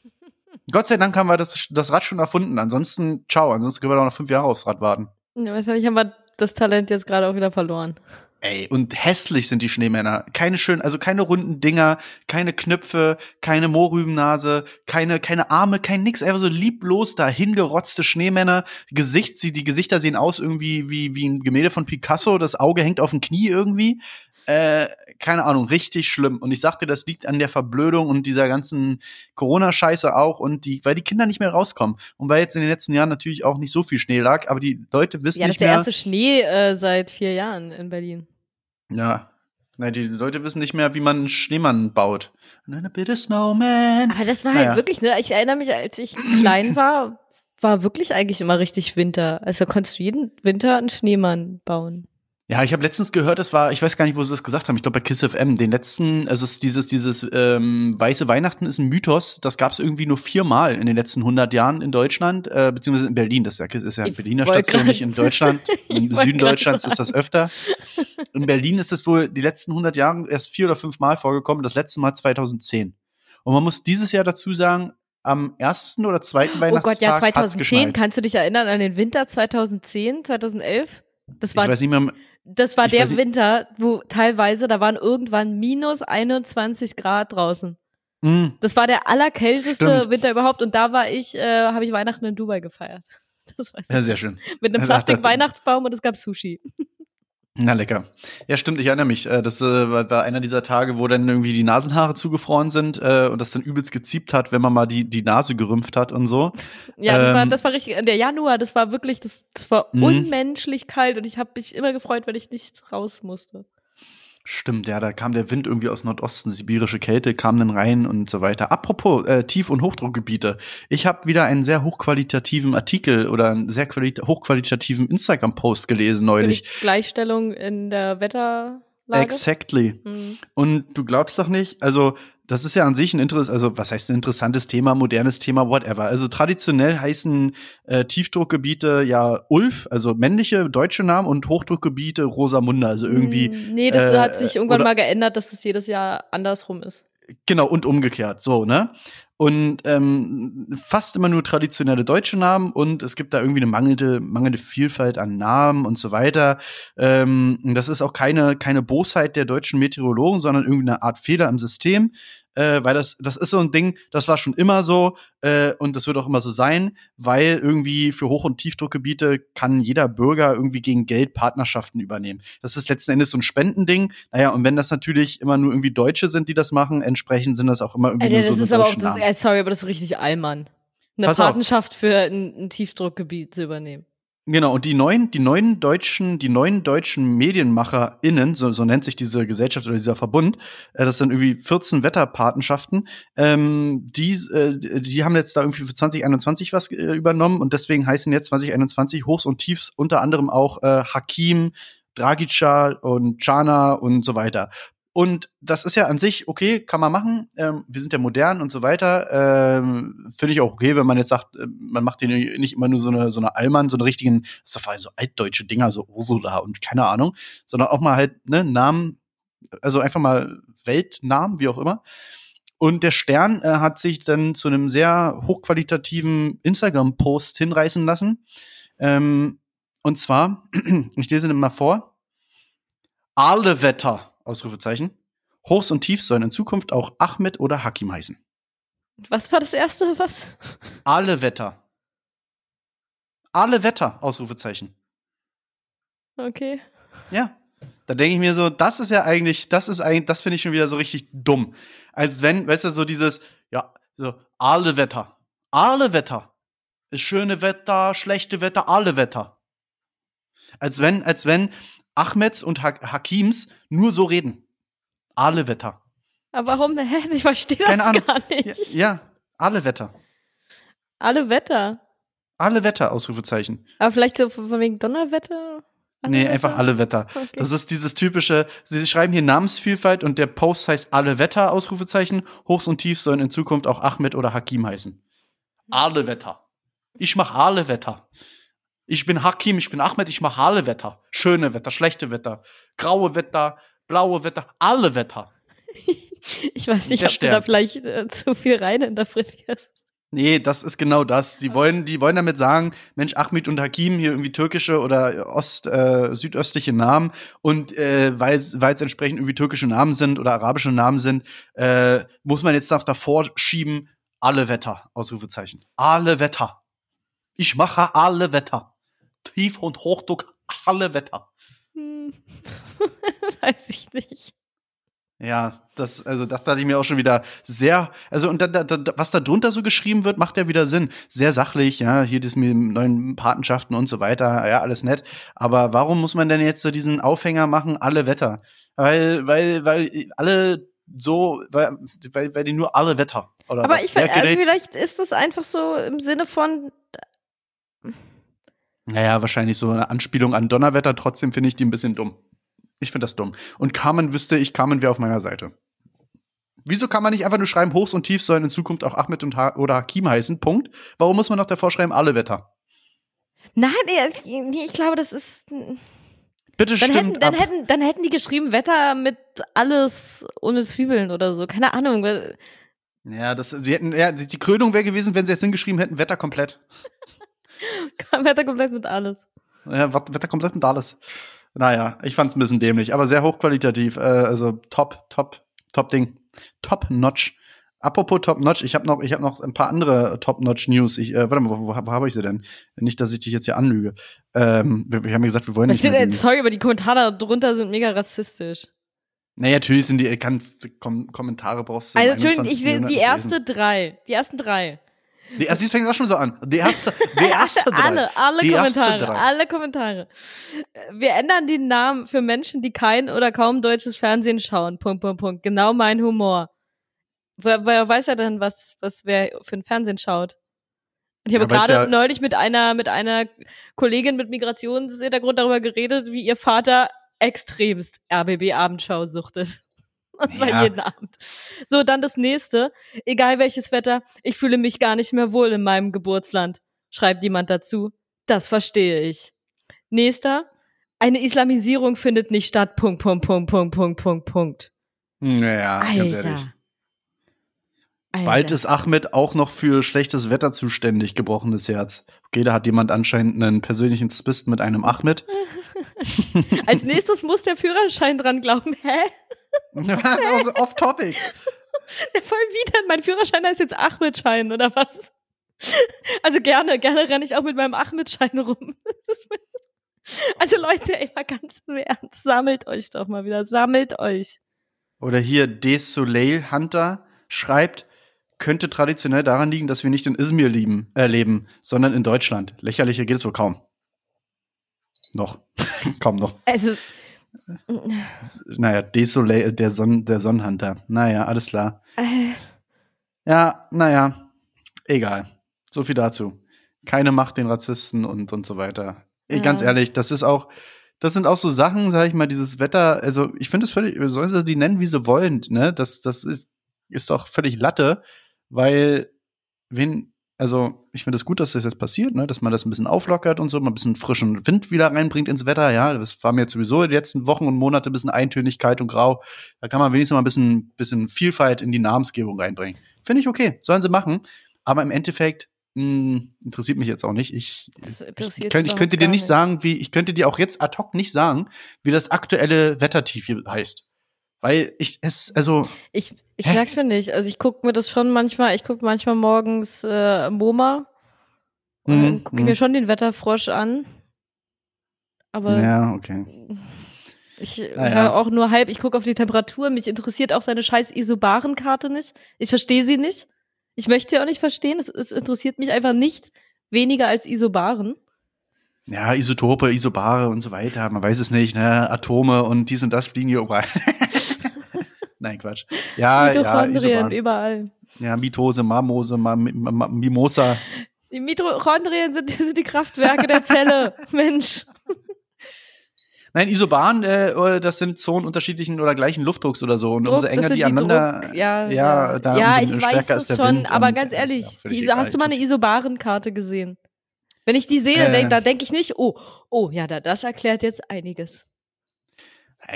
Gott sei Dank haben wir das, das Rad schon erfunden. Ansonsten, ciao. Ansonsten können wir doch noch fünf Jahre aufs Rad warten. Ja, wahrscheinlich haben wir das Talent jetzt gerade auch wieder verloren. Ey, und hässlich sind die Schneemänner. Keine schönen, also keine runden Dinger, keine Knöpfe, keine Mohrrübennase, keine, keine Arme, kein nix. Einfach so lieblos da hingerotzte Schneemänner. Gesicht, die Gesichter sehen aus irgendwie wie, wie ein Gemälde von Picasso. Das Auge hängt auf dem Knie irgendwie. Äh, keine Ahnung, richtig schlimm. Und ich sagte, das liegt an der Verblödung und dieser ganzen Corona-Scheiße auch und die, weil die Kinder nicht mehr rauskommen. Und weil jetzt in den letzten Jahren natürlich auch nicht so viel Schnee lag, aber die Leute wissen ja, nicht mehr. Ja, das ist der erste Schnee äh, seit vier Jahren in Berlin. Ja. Na, die Leute wissen nicht mehr, wie man einen Schneemann baut. And a bit of snowman. Aber das war halt naja. wirklich, ne? Ich erinnere mich, als ich klein war, war wirklich eigentlich immer richtig Winter. Also konntest du jeden Winter einen Schneemann bauen. Ja, ich habe letztens gehört, das war, ich weiß gar nicht, wo sie das gesagt haben, ich glaube bei Kiss FM, den letzten, also dieses, dieses ähm, weiße Weihnachten ist ein Mythos, das gab es irgendwie nur viermal in den letzten 100 Jahren in Deutschland, äh, beziehungsweise in Berlin, das ist ja, ist ja eine Berliner Station, nicht in Deutschland, im Süden Deutschlands ist das öfter. In Berlin ist das wohl die letzten 100 Jahre erst vier oder fünf Mal vorgekommen, das letzte Mal 2010. Und man muss dieses Jahr dazu sagen, am ersten oder zweiten Weihnachtstag Oh Gott, ja, 2010, kannst du dich erinnern an den Winter 2010, 2011? Das war, ich weiß nicht mehr, das war der Winter, wo teilweise, da waren irgendwann minus 21 Grad draußen. Mm. Das war der allerkälteste Stimmt. Winter überhaupt und da war ich, äh, habe ich Weihnachten in Dubai gefeiert. Das weiß ich. Ja, sehr schön. Mit einem Plastik-Weihnachtsbaum und es gab Sushi. Na lecker. Ja, stimmt, ich erinnere mich. Äh, das äh, war einer dieser Tage, wo dann irgendwie die Nasenhaare zugefroren sind äh, und das dann übelst geziebt hat, wenn man mal die, die Nase gerümpft hat und so. Ja, das, ähm, war, das war richtig. Der Januar, das war wirklich, das, das war mhm. unmenschlich kalt und ich habe mich immer gefreut, wenn ich nicht raus musste. Stimmt, ja, da kam der Wind irgendwie aus Nordosten, sibirische Kälte kam dann rein und so weiter. Apropos äh, Tief- und Hochdruckgebiete. Ich habe wieder einen sehr hochqualitativen Artikel oder einen sehr hochqualitativen Instagram-Post gelesen neulich. Gleichstellung in der Wetterlage? Exactly. Mhm. Und du glaubst doch nicht, also das ist ja an sich ein interessantes, also was heißt ein interessantes Thema, modernes Thema, whatever. Also traditionell heißen äh, Tiefdruckgebiete ja Ulf, also männliche deutsche Namen und Hochdruckgebiete Rosamunde, also irgendwie. Hm, nee, das äh, hat sich irgendwann mal geändert, dass es das jedes Jahr andersrum ist. Genau, und umgekehrt, so, ne? Und ähm, fast immer nur traditionelle deutsche Namen und es gibt da irgendwie eine mangelnde, mangelnde Vielfalt an Namen und so weiter. Ähm, das ist auch keine, keine Bosheit der deutschen Meteorologen, sondern irgendwie eine Art Fehler im System äh, weil das, das ist so ein Ding, das war schon immer so äh, und das wird auch immer so sein, weil irgendwie für Hoch- und Tiefdruckgebiete kann jeder Bürger irgendwie gegen Geld Partnerschaften übernehmen. Das ist letzten Endes so ein Spendending. Naja, und wenn das natürlich immer nur irgendwie Deutsche sind, die das machen, entsprechend sind das auch immer irgendwie Alter, nur so das ist aber auch, das, äh, sorry, aber das ist richtig Allmann. Eine Pass Patenschaft auf. für ein, ein Tiefdruckgebiet zu übernehmen. Genau, und die neuen, die neuen deutschen, die neuen deutschen MedienmacherInnen, so, so nennt sich diese Gesellschaft oder dieser Verbund, äh, das sind irgendwie 14 Wetterpatenschaften, ähm, die, äh, die haben jetzt da irgendwie für 2021 was äh, übernommen und deswegen heißen jetzt 2021 Hochs und Tiefs unter anderem auch äh, Hakim, Dragica und Chana und so weiter. Und das ist ja an sich okay, kann man machen. Ähm, wir sind ja modern und so weiter. Ähm, Finde ich auch okay, wenn man jetzt sagt, äh, man macht den nicht immer nur so eine, so eine Allmann, so eine richtigen, das ist vor allem so altdeutsche Dinger, so Ursula und keine Ahnung, sondern auch mal halt, ne, Namen, also einfach mal Weltnamen, wie auch immer. Und der Stern äh, hat sich dann zu einem sehr hochqualitativen Instagram-Post hinreißen lassen. Ähm, und zwar, ich lese den mal vor. Alle Wetter Ausrufezeichen. Hochs und Tiefs sollen in Zukunft auch Ahmed oder Hakim heißen. Was war das erste? Was? Alle Wetter. Alle Wetter, Ausrufezeichen. Okay. Ja. Da denke ich mir so, das ist ja eigentlich, das ist eigentlich, das finde ich schon wieder so richtig dumm. Als wenn, weißt du, so dieses, ja, so, alle Wetter. Alle Wetter. Ist schöne Wetter, schlechte Wetter, alle Wetter. Als wenn, als wenn Ahmeds und ha Hakims nur so reden. Alle Wetter. Aber warum? Hä? Ich verstehe das Ahnung. gar nicht. Ja, ja, alle Wetter. Alle Wetter. Alle Wetter, Ausrufezeichen. Aber vielleicht so von wegen Donnerwetter? Alle nee, Wetter? einfach alle Wetter. Okay. Das ist dieses typische, sie schreiben hier Namensvielfalt und der Post heißt alle Wetter, Ausrufezeichen. Hochs und Tiefs sollen in Zukunft auch Ahmed oder Hakim heißen. Alle Wetter. Ich mach alle Wetter. Ich bin Hakim, ich bin Ahmed, ich mache alle Wetter. Schöne Wetter, schlechte Wetter, graue Wetter, blaue Wetter, alle Wetter. ich weiß nicht, Der ob Stern. du da vielleicht äh, zu viel rein interpretierst. Nee, das ist genau das. Die wollen, die wollen damit sagen, Mensch, Ahmed und Hakim hier irgendwie türkische oder ost, äh, südöstliche Namen und äh, weil es entsprechend irgendwie türkische Namen sind oder arabische Namen sind, äh, muss man jetzt noch davor schieben, alle Wetter, Ausrufezeichen. Alle Wetter. Ich mache alle Wetter. Tief- und Hochdruck, alle Wetter. Hm. Weiß ich nicht. Ja, das, also das dachte ich mir auch schon wieder sehr, also und da, da, da, was da drunter so geschrieben wird, macht ja wieder Sinn. Sehr sachlich, ja, hier das mit neuen Patenschaften und so weiter, ja, alles nett. Aber warum muss man denn jetzt so diesen Aufhänger machen, alle Wetter? Weil, weil, weil alle so, weil, weil, weil die nur alle Wetter. Oder Aber ich also vielleicht ist das einfach so im Sinne von. Naja, wahrscheinlich so eine Anspielung an Donnerwetter, trotzdem finde ich die ein bisschen dumm. Ich finde das dumm. Und Carmen wüsste ich, Carmen wäre auf meiner Seite. Wieso kann man nicht einfach nur schreiben, Hochs und Tiefs sollen in Zukunft auch Ahmed und ha oder Hakim heißen? Punkt. Warum muss man noch davor schreiben, alle Wetter? Nein, ich glaube, das ist. Bitte dann stimmt. Hätten, dann, hätten, dann hätten die geschrieben, Wetter mit alles ohne Zwiebeln oder so. Keine Ahnung. Ja, das, die, hätten, ja, die Krönung wäre gewesen, wenn sie jetzt hingeschrieben hätten, Wetter komplett. Wetter komplett mit alles. Ja, Wetter komplett mit alles. Naja, ich fand's ein bisschen dämlich, aber sehr hochqualitativ. Äh, also top, top, top Ding. Top Notch. Apropos Top Notch, ich habe noch, ich habe noch ein paar andere Top Notch News. Ich, äh, warte mal, wo, wo, wo habe ich sie denn? Nicht, dass ich dich jetzt hier anlüge. Ähm, wir, wir haben ja gesagt, wir wollen Was nicht. Denn, sorry, aber die Kommentare drunter sind mega rassistisch. Naja, natürlich sind die ganz Kom Kommentare brauchst du. Also Entschuldigung, ich will die erste drei, die ersten drei. Die sie fängt auch schon so an. Die erste, die erste drei. alle, alle die Kommentare, alle Kommentare. Wir ändern den Namen für Menschen, die kein oder kaum deutsches Fernsehen schauen. Punkt, Punkt, Punkt. Genau mein Humor. Woher, woher weiß er denn, was, was wer für ein Fernsehen schaut? Und ich habe ja, gerade ja neulich mit einer, mit einer Kollegin mit Migrationshintergrund darüber geredet, wie ihr Vater extremst RBB-Abendschau suchtet. Und zwar ja. jeden Abend. So, dann das nächste. Egal welches Wetter, ich fühle mich gar nicht mehr wohl in meinem Geburtsland. Schreibt jemand dazu. Das verstehe ich. Nächster. Eine Islamisierung findet nicht statt. Punkt, Punkt, Punkt, Punkt, Punkt, Punkt, Punkt. Naja, Alter. ganz ehrlich. Alter. Bald ist Ahmed auch noch für schlechtes Wetter zuständig, gebrochenes Herz. Okay, da hat jemand anscheinend einen persönlichen Zwist mit einem Ahmed. Als nächstes muss der Führerschein dran glauben. Hä? also off-topic. Ja, voll wieder. Mein Führerschein heißt jetzt Ahmed-Schein, oder was? Also gerne, gerne renne ich auch mit meinem Ahmed-Schein rum. Also Leute, ey, mal ganz im Ernst, sammelt euch doch mal wieder, sammelt euch. Oder hier Des Soleil Hunter schreibt, könnte traditionell daran liegen, dass wir nicht in Izmir lieben, äh, leben, sondern in Deutschland. Lächerlicher geht es wohl kaum. Noch. kaum noch. Also, naja, Desolé, der, Son der Sonnenhunter. Naja, alles klar. Äh. Ja, naja, egal. So viel dazu. Keine Macht den Rassisten und, und so weiter. Ja. Ganz ehrlich, das ist auch, das sind auch so Sachen, sag ich mal, dieses Wetter, also ich finde es völlig, sollen sie die nennen, wie sie wollen, ne? Das, das ist, ist doch völlig Latte, weil, wenn, also ich finde es das gut, dass das jetzt passiert, ne? dass man das ein bisschen auflockert und so, mal ein bisschen frischen Wind wieder reinbringt ins Wetter. Ja, das war mir jetzt sowieso die letzten Wochen und Monate ein bisschen Eintönigkeit und Grau. Da kann man wenigstens mal ein bisschen, bisschen Vielfalt in die Namensgebung reinbringen. Finde ich okay, sollen sie machen. Aber im Endeffekt mh, hm, interessiert mich jetzt auch nicht. Ich, ich, könnt, ich könnte dir nicht sagen, wie, ich könnte dir auch jetzt ad hoc nicht sagen, wie das aktuelle Wettertief hier heißt. Weil ich es, also. Ich, ich sag's mir nicht. Also ich gucke mir das schon manchmal, ich gucke manchmal morgens äh, MoMA und mhm, gucke mir mhm. schon den Wetterfrosch an. Aber. Ja, okay. Ich ah, höre auch nur halb, ich gucke auf die Temperatur. Mich interessiert auch seine scheiß Isobarenkarte nicht. Ich verstehe sie nicht. Ich möchte sie auch nicht verstehen. Es, es interessiert mich einfach nicht weniger als Isobaren. Ja, Isotope, Isobare und so weiter. Man weiß es nicht, ne? Atome und dies und das fliegen hier überall. Nein, Quatsch. Ja, Mitochondrien ja, überall. Ja, Mitose, Marmose, Mimosa. Die Mitochondrien sind, sind die Kraftwerke der Zelle. Mensch. Nein, Isoban, äh, das sind Zonen unterschiedlichen oder gleichen Luftdrucks oder so. Und Druck, umso enger die, die aneinander, Druck, ja, ja, da ja ich weiß es schon, aber ganz ehrlich, die, hast du mal eine Isobarenkarte gesehen? Wenn ich die sehe, äh, denk, da denke ich nicht, oh, oh, ja, da, das erklärt jetzt einiges.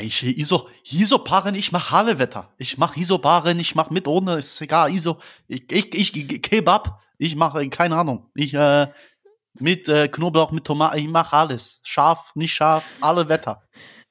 Ich Iso, Isoparen, ich mach Hallewetter. Ich mach Isoparen, ich mach mit ohne, ist egal, Iso. Ich, ich, ich Kebab, ich mache, keine Ahnung. Ich, äh, mit äh, Knoblauch, mit Tomaten, ich mach alles. Scharf, nicht scharf, alle Wetter.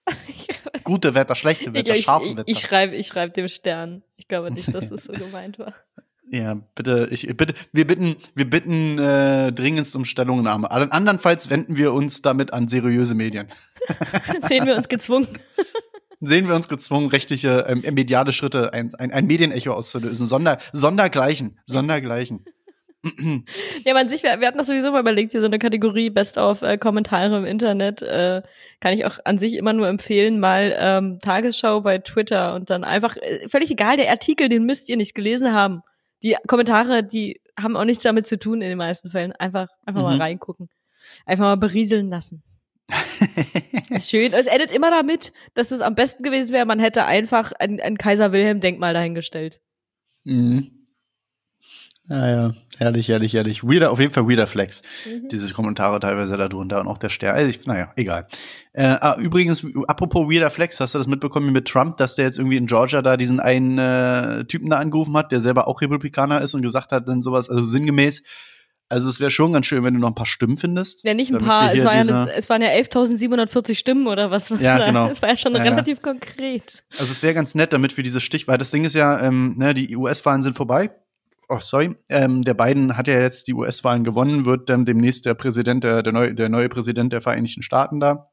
Gute Wetter, schlechte Wetter, ich, scharfe Wetter. Ich schreibe ich schreib dem Stern. Ich glaube nicht, dass das so gemeint war. Ja, bitte, ich bitte, wir bitten, wir bitten äh, dringendst um Stellungnahme. Andernfalls wenden wir uns damit an seriöse Medien. Sehen wir uns gezwungen. sehen wir uns gezwungen, rechtliche, ähm, mediale Schritte, ein, ein, ein Medienecho auszulösen. Sonder, Sondergleichen, Sondergleichen. ja, man sich, wir, wir hatten das sowieso mal überlegt, hier so eine Kategorie Best of äh, Kommentare im Internet. Äh, kann ich auch an sich immer nur empfehlen, mal ähm, Tagesschau bei Twitter und dann einfach, äh, völlig egal, der Artikel, den müsst ihr nicht gelesen haben. Die Kommentare, die haben auch nichts damit zu tun in den meisten Fällen. Einfach, einfach mhm. mal reingucken. Einfach mal berieseln lassen. ist schön. Es endet immer damit, dass es am besten gewesen wäre, man hätte einfach ein, ein Kaiser Wilhelm-Denkmal dahingestellt. Mhm. Ja, ja, herrlich, herrlich, herrlich. Weirder, auf jeden Fall weirder Flex. Mhm. Diese Kommentare teilweise da drunter und auch der Stern. Also ich, naja, egal. Äh, ah, übrigens, apropos weirder Flex, hast du das mitbekommen mit Trump, dass der jetzt irgendwie in Georgia da diesen einen äh, Typen da angerufen hat, der selber auch Republikaner ist und gesagt hat dann sowas, also sinngemäß, also es wäre schon ganz schön, wenn du noch ein paar Stimmen findest. Ja, nicht ein paar, es, war ja es waren ja 11.740 Stimmen oder was. was ja, genau. Es war ja schon ja, relativ ja. konkret. Also es wäre ganz nett, damit wir diese Stich, weil das Ding ist ja, ähm, ne, die US-Wahlen sind vorbei oh sorry, ähm, der Biden hat ja jetzt die US-Wahlen gewonnen, wird dann demnächst der Präsident, der, der, neue, der neue Präsident der Vereinigten Staaten da.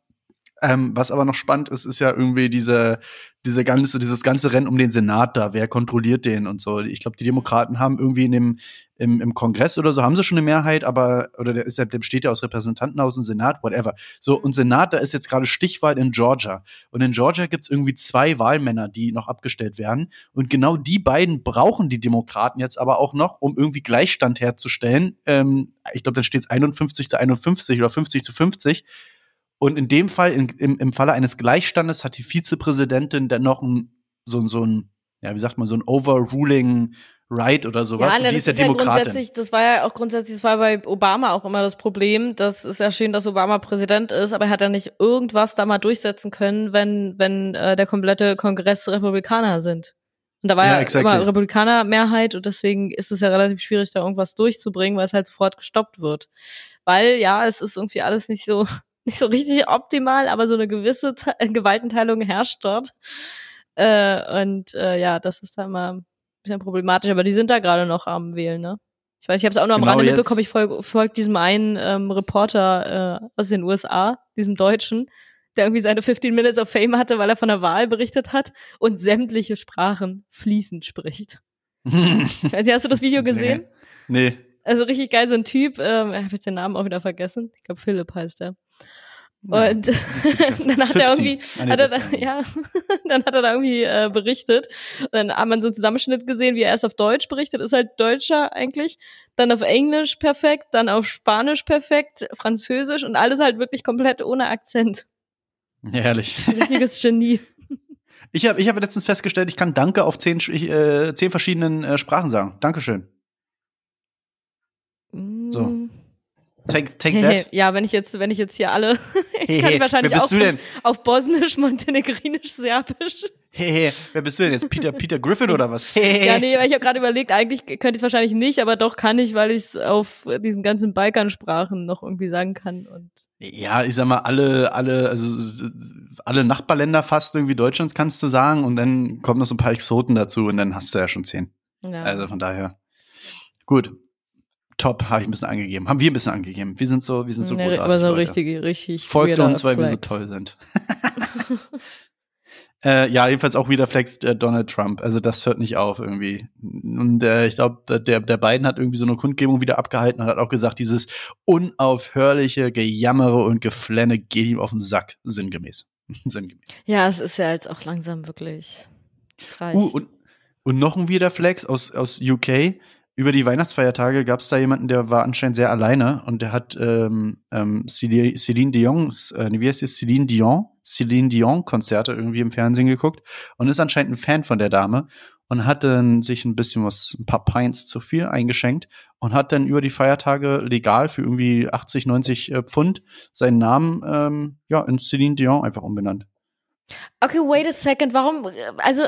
Ähm, was aber noch spannend ist, ist ja irgendwie diese, diese ganze, dieses ganze Rennen um den Senat da. Wer kontrolliert den und so? Ich glaube, die Demokraten haben irgendwie in dem, im, im Kongress oder so, haben sie schon eine Mehrheit, aber, oder der, ist, der besteht ja aus Repräsentantenhaus und Senat, whatever. So, und Senat, da ist jetzt gerade Stichwahl in Georgia. Und in Georgia gibt es irgendwie zwei Wahlmänner, die noch abgestellt werden. Und genau die beiden brauchen die Demokraten jetzt aber auch noch, um irgendwie Gleichstand herzustellen. Ähm, ich glaube, dann steht es 51 zu 51 oder 50 zu 50 und in dem Fall, in, im, im Falle eines Gleichstandes, hat die Vizepräsidentin dann noch ein, so, so ein, ja, wie sagt man, so ein Overruling Right oder sowas. Ja, ne, die ist ja Demokratin. Ja das war ja auch grundsätzlich, das war bei Obama auch immer das Problem. Das ist ja schön, dass Obama Präsident ist, aber er hat ja nicht irgendwas da mal durchsetzen können, wenn, wenn äh, der komplette Kongress Republikaner sind. Und da war ja, ja exactly. immer Republikaner-Mehrheit und deswegen ist es ja relativ schwierig, da irgendwas durchzubringen, weil es halt sofort gestoppt wird. Weil, ja, es ist irgendwie alles nicht so nicht so richtig optimal, aber so eine gewisse Te äh, Gewaltenteilung herrscht dort. Äh, und äh, ja, das ist da immer ein bisschen problematisch, aber die sind da gerade noch am Wählen, ne? Ich weiß, ich habe es auch nur am genau Rande jetzt. mitbekommen, ich folge folg diesem einen ähm, Reporter äh, aus den USA, diesem Deutschen, der irgendwie seine 15 Minutes of Fame hatte, weil er von der Wahl berichtet hat und sämtliche Sprachen fließend spricht. nicht, hast du das Video gesehen? Nee. Also richtig geil, so ein Typ, ähm, ich habe jetzt den Namen auch wieder vergessen. Ich glaube, Philipp heißt er. Und ja, dann hat er irgendwie, hat er da, ja, dann hat er da irgendwie äh, berichtet. Und dann hat man so einen Zusammenschnitt gesehen, wie er erst auf Deutsch berichtet, ist halt Deutscher eigentlich, dann auf Englisch perfekt, dann auf Spanisch perfekt, Französisch und alles halt wirklich komplett ohne Akzent. Herrlich. Richtiges Genie. Ich habe ich hab letztens festgestellt, ich kann Danke auf zehn, äh, zehn verschiedenen äh, Sprachen sagen. Dankeschön. So. Take, take that. ja, wenn ich jetzt, wenn ich jetzt hier alle, hey, kann ich wahrscheinlich auch auf Bosnisch, Montenegrinisch, Serbisch. Hey, wer bist du denn jetzt? Peter, Peter Griffin oder was? Hey, ja, nee, weil ich habe gerade überlegt, eigentlich könnte ich es wahrscheinlich nicht, aber doch kann ich, weil ich es auf diesen ganzen Balkansprachen noch irgendwie sagen kann und. Ja, ich sag mal, alle, alle, also alle Nachbarländer fast irgendwie Deutschlands kannst du sagen und dann kommen noch so ein paar Exoten dazu und dann hast du ja schon zehn. Ja. Also von daher. Gut, top, habe ich ein bisschen angegeben. Haben wir ein bisschen angegeben. Wir sind so, wir sind so nee, großartig. Aber so Leute. richtig, richtig. Folgt uns, weil Flex. wir so toll sind. äh, ja, jedenfalls auch wieder flext äh, Donald Trump. Also das hört nicht auf irgendwie. Und äh, ich glaube, der, der Biden hat irgendwie so eine Kundgebung wieder abgehalten und hat auch gesagt, dieses unaufhörliche Gejammere und Geflenne geht ihm auf den Sack, sinngemäß. sinngemäß. Ja, es ist ja jetzt auch langsam wirklich. Uh, und, und noch ein Wiederflex aus, aus UK über die Weihnachtsfeiertage gab es da jemanden, der war anscheinend sehr alleine und der hat ähm, ähm, Celine Dion's, äh, wie heißt es, Celine Dion, Celine Dion Konzerte irgendwie im Fernsehen geguckt und ist anscheinend ein Fan von der Dame und hat dann sich ein bisschen was, ein paar Pints zu viel eingeschenkt und hat dann über die Feiertage legal für irgendwie 80, 90 äh, Pfund seinen Namen ähm, ja in Celine Dion einfach umbenannt. Okay, wait a second. Warum? Also,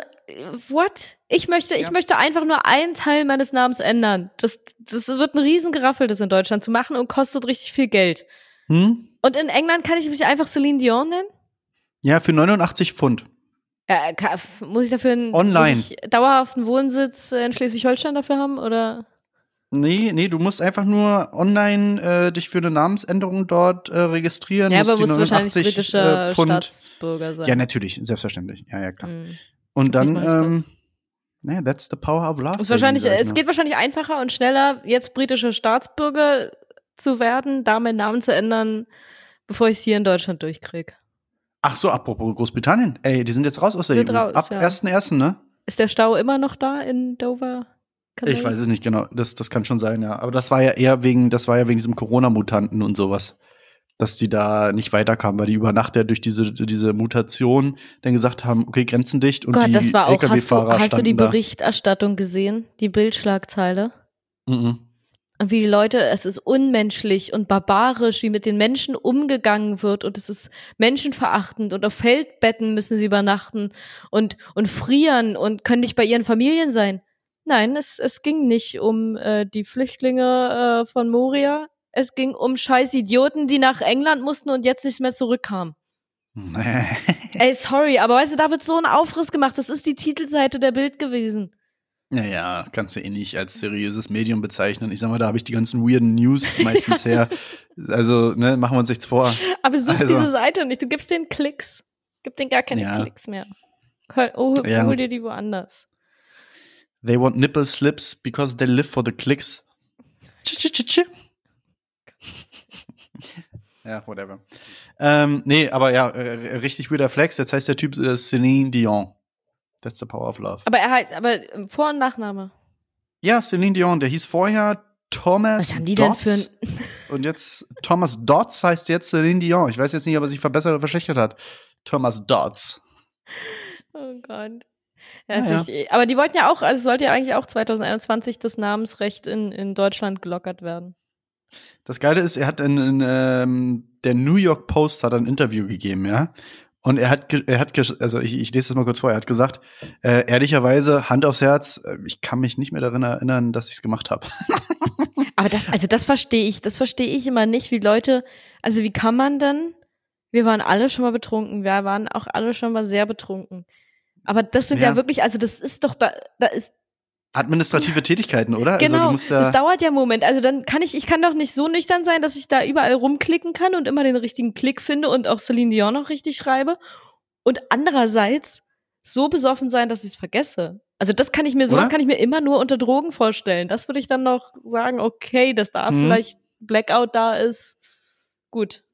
what? Ich möchte, ja. ich möchte einfach nur einen Teil meines Namens ändern. Das, das wird ein Riesengeraffel, das in Deutschland zu machen und kostet richtig viel Geld. Hm? Und in England kann ich mich einfach Celine Dion nennen? Ja, für 89 Pfund. Ja, muss ich dafür einen Online. dauerhaften Wohnsitz in Schleswig-Holstein dafür haben oder? Nee, nee, du musst einfach nur online äh, dich für eine Namensänderung dort äh, registrieren. Ja, aber musst wahrscheinlich britischer äh, Staatsbürger sein. Ja, natürlich, selbstverständlich. Ja, ja, klar. Mhm. Und dann, ähm, naja, that's the power of love. Ist wahrscheinlich, es geht wahrscheinlich einfacher und schneller, jetzt britischer Staatsbürger zu werden, da meinen Namen zu ändern, bevor ich es hier in Deutschland durchkriege. Ach so, apropos Großbritannien. Ey, die sind jetzt raus aus der sind EU. Raus, Ab ja. 1.1., ne? Ist der Stau immer noch da in Dover? Ich weiß es nicht genau. Das, das kann schon sein, ja. Aber das war ja eher wegen, das war ja wegen diesem Corona-Mutanten und sowas. Dass die da nicht weiterkamen, weil die über Nacht ja durch diese, diese Mutation dann gesagt haben, okay, Grenzen dicht und Gott, die das war auch, hast du, hast du die Berichterstattung gesehen? Die Bildschlagzeile? Mhm. Und wie die Leute, es ist unmenschlich und barbarisch, wie mit den Menschen umgegangen wird und es ist menschenverachtend und auf Feldbetten müssen sie übernachten und, und frieren und können nicht bei ihren Familien sein. Nein, es, es ging nicht um äh, die Flüchtlinge äh, von Moria. Es ging um scheiß Idioten, die nach England mussten und jetzt nicht mehr zurückkamen. Ey, sorry, aber weißt du, da wird so ein Aufriss gemacht. Das ist die Titelseite der Bild gewesen. Naja, kannst du eh nicht als seriöses Medium bezeichnen. Ich sag mal, da habe ich die ganzen weirden News meistens her. Also, ne, machen wir uns nichts vor. Aber such also, diese Seite nicht. Du gibst den Klicks. Gib denen gar keine ja. Klicks mehr. Hol, oh, ja. hol dir die woanders. They want nipple slips because they live for the clicks. ja, whatever. Ähm, nee, aber ja, äh, richtig weirder Flex. Jetzt heißt der Typ äh, Celine Dion. That's the power of love. Aber er hat, aber Vor- und Nachname. Ja, Celine Dion. Der hieß vorher Thomas Was haben die Dotz. denn für ein Und jetzt Thomas Dodds heißt jetzt Celine Dion. Ich weiß jetzt nicht, ob er sich verbessert oder verschlechtert hat. Thomas Dodds. Oh Gott. Ja, ja. Ich, aber die wollten ja auch, also sollte ja eigentlich auch 2021 das Namensrecht in, in Deutschland gelockert werden. Das Geile ist, er hat in, in ähm, der New York Post hat ein Interview gegeben, ja. Und er hat, er hat, also ich, ich lese das mal kurz vor, er hat gesagt, äh, ehrlicherweise, Hand aufs Herz, äh, ich kann mich nicht mehr daran erinnern, dass ich es gemacht habe. Aber das, also das verstehe ich, das verstehe ich immer nicht, wie Leute, also wie kann man denn, wir waren alle schon mal betrunken, wir waren auch alle schon mal sehr betrunken. Aber das sind ja, ja wirklich, also das ist doch, da, da ist. Administrative Tätigkeiten, oder? Also genau, also ja es dauert ja einen Moment. Also dann kann ich, ich kann doch nicht so nüchtern sein, dass ich da überall rumklicken kann und immer den richtigen Klick finde und auch Celine Dion noch richtig schreibe. Und andererseits so besoffen sein, dass ich es vergesse. Also das kann ich mir, sowas oder? kann ich mir immer nur unter Drogen vorstellen. Das würde ich dann noch sagen, okay, dass da hm. vielleicht Blackout da ist. Gut.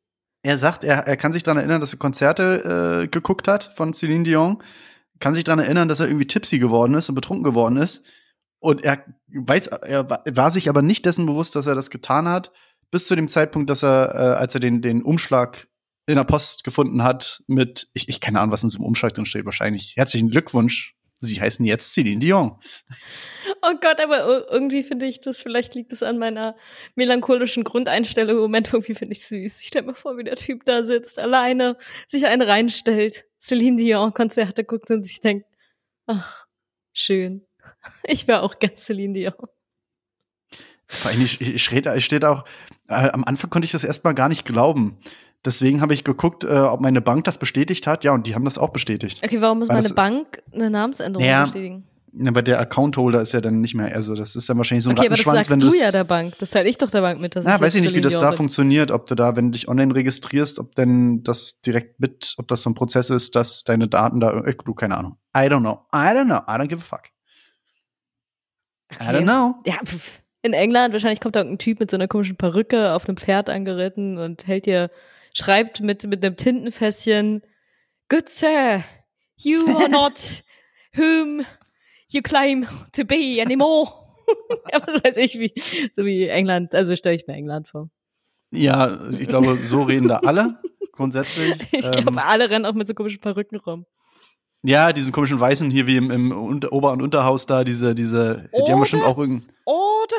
Er sagt, er, er kann sich daran erinnern, dass er Konzerte äh, geguckt hat von Celine Dion kann sich daran erinnern, dass er irgendwie tipsy geworden ist und betrunken geworden ist. Und er weiß, er war sich aber nicht dessen bewusst, dass er das getan hat, bis zu dem Zeitpunkt, dass er, äh, als er den, den Umschlag in der Post gefunden hat mit, ich, ich keine Ahnung, was in diesem Umschlag drin steht, wahrscheinlich. Herzlichen Glückwunsch. Sie heißen jetzt Celine Dion. Oh Gott, aber irgendwie finde ich das, vielleicht liegt es an meiner melancholischen Grundeinstellung. Im Moment irgendwie finde ich süß. Ich stelle mir vor, wie der Typ da sitzt, alleine, sich einen reinstellt, Celine Dion Konzerte guckt und sich denkt, ach, schön. Ich wäre auch gern Celine Dion. Vor allem steht, steht auch, äh, am Anfang konnte ich das erstmal gar nicht glauben. Deswegen habe ich geguckt, äh, ob meine Bank das bestätigt hat. Ja, und die haben das auch bestätigt. Okay, warum muss Weil meine Bank eine Namensänderung ja, bestätigen? Ja, aber der Account-Holder ist ja dann nicht mehr, also das ist dann wahrscheinlich so ein okay, Rattenschwanz, aber das sagst du ja der Bank, das teile ich doch der Bank mit. Ja, weiß ich nicht, wie das da funktioniert, ob du da, wenn du dich online registrierst, ob denn das direkt mit, ob das so ein Prozess ist, dass deine Daten da, äh, du, keine Ahnung. I don't know, I don't know, I don't give a fuck. Okay. I don't know. Ja, in England, wahrscheinlich kommt da irgendein Typ mit so einer komischen Perücke auf einem Pferd angeritten und hält dir, schreibt mit, mit einem Tintenfässchen, Good Sir, you are not whom you claim to be anymore. ja, was weiß ich, wie, so wie England, also stelle ich mir England vor. Ja, ich glaube, so reden da alle, grundsätzlich. Ich glaube, ähm, alle rennen auch mit so komischen Perücken rum. Ja, diesen komischen Weißen hier wie im, im Unter Ober- und Unterhaus da, diese, diese, Order? die haben bestimmt auch irgendein. Order!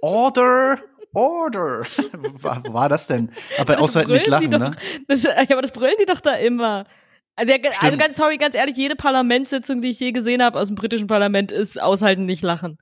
Order! Order! war, war das denn? Aber außer halt nicht lachen, ne? Das, ja, aber das brüllen die doch da immer. Also, also, ganz, sorry, ganz ehrlich, jede Parlamentssitzung, die ich je gesehen habe aus dem britischen Parlament, ist aushalten, nicht lachen.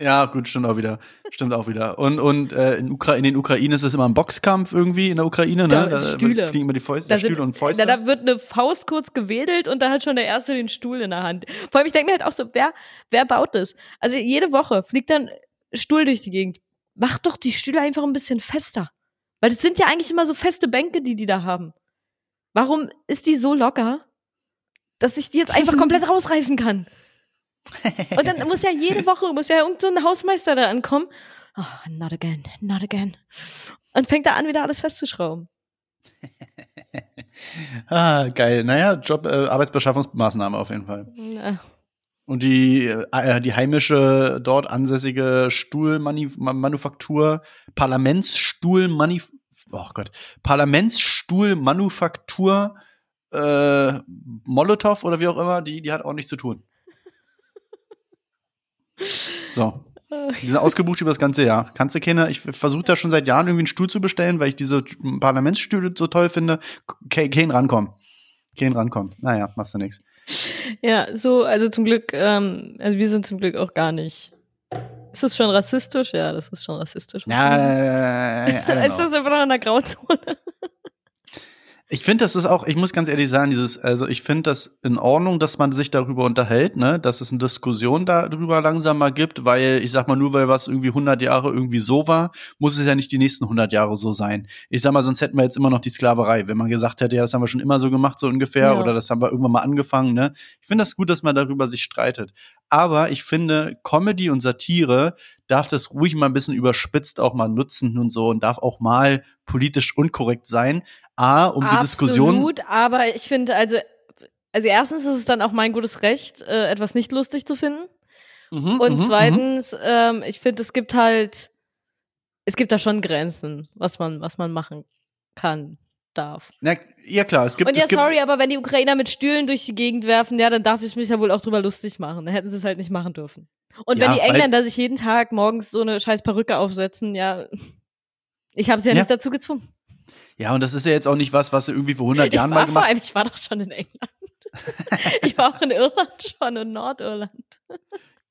Ja, gut, stimmt auch wieder. Stimmt auch wieder. Und, und äh, in, Ukra in den Ukraine ist es immer ein Boxkampf irgendwie in der Ukraine, ne? Da, da Stühle. fliegen immer die Fäuste, da sind, Stühle und Fäuste. Da, da, wird eine Faust kurz gewedelt und da hat schon der Erste den Stuhl in der Hand. Vor allem, ich denke mir halt auch so, wer, wer baut das? Also jede Woche fliegt dann Stuhl durch die Gegend. Mach doch die Stühle einfach ein bisschen fester. Weil es sind ja eigentlich immer so feste Bänke, die die da haben. Warum ist die so locker, dass ich die jetzt einfach komplett rausreißen kann? Und dann muss ja jede Woche, muss ja irgendein so Hausmeister da ankommen. Oh, not again, not again. Und fängt da an, wieder alles festzuschrauben. ah, geil. Naja, Job, äh, Arbeitsbeschaffungsmaßnahme auf jeden Fall. Ja. Und die, äh, die heimische, dort ansässige Stuhlmanufaktur, Parlamentsstuhlmanufaktur, oh Gott, Parlamentsstuhlmanufaktur äh, Molotow oder wie auch immer, die, die hat auch nichts zu tun. So. Die sind ausgebucht über das ganze Jahr. Kannst du keine, ich versuche da schon seit Jahren irgendwie einen Stuhl zu bestellen, weil ich diese Parlamentsstühle so toll finde. Kein rankommen. Kein rankommen. Naja, machst du nichts. Ja, so, also zum Glück, ähm, also wir sind zum Glück auch gar nicht. Ist das schon rassistisch? Ja, das ist schon rassistisch. Ja, ist das immer noch in der Grauzone? Ich finde, das ist auch, ich muss ganz ehrlich sagen, dieses, also ich finde das in Ordnung, dass man sich darüber unterhält, ne, dass es eine Diskussion darüber langsam mal gibt, weil ich sag mal, nur weil was irgendwie 100 Jahre irgendwie so war, muss es ja nicht die nächsten 100 Jahre so sein. Ich sag mal, sonst hätten wir jetzt immer noch die Sklaverei, wenn man gesagt hätte, ja, das haben wir schon immer so gemacht, so ungefähr, ja. oder das haben wir irgendwann mal angefangen, ne. Ich finde das gut, dass man darüber sich streitet. Aber ich finde, Comedy und Satire darf das ruhig mal ein bisschen überspitzt auch mal nutzen und so und darf auch mal politisch unkorrekt sein. A, um Absolut, die Diskussion. Absolut, aber ich finde, also, also erstens ist es dann auch mein gutes Recht, äh, etwas nicht lustig zu finden. Mhm, und mhm, zweitens, ähm, ich finde, es gibt halt, es gibt da schon Grenzen, was man, was man machen kann, darf. Na, ja klar, es gibt. Und ja, es gibt sorry, aber wenn die Ukrainer mit Stühlen durch die Gegend werfen, ja, dann darf ich mich ja wohl auch drüber lustig machen. Dann hätten sie es halt nicht machen dürfen. Und ja, wenn die Engländer sich jeden Tag morgens so eine scheiß Perücke aufsetzen, ja, ich habe sie ja, ja, nicht dazu gezwungen. Ja, und das ist ja jetzt auch nicht was, was sie irgendwie vor 100 Jahren mal gemacht haben. Ich war doch schon in England. ich war auch in Irland schon, in Nordirland.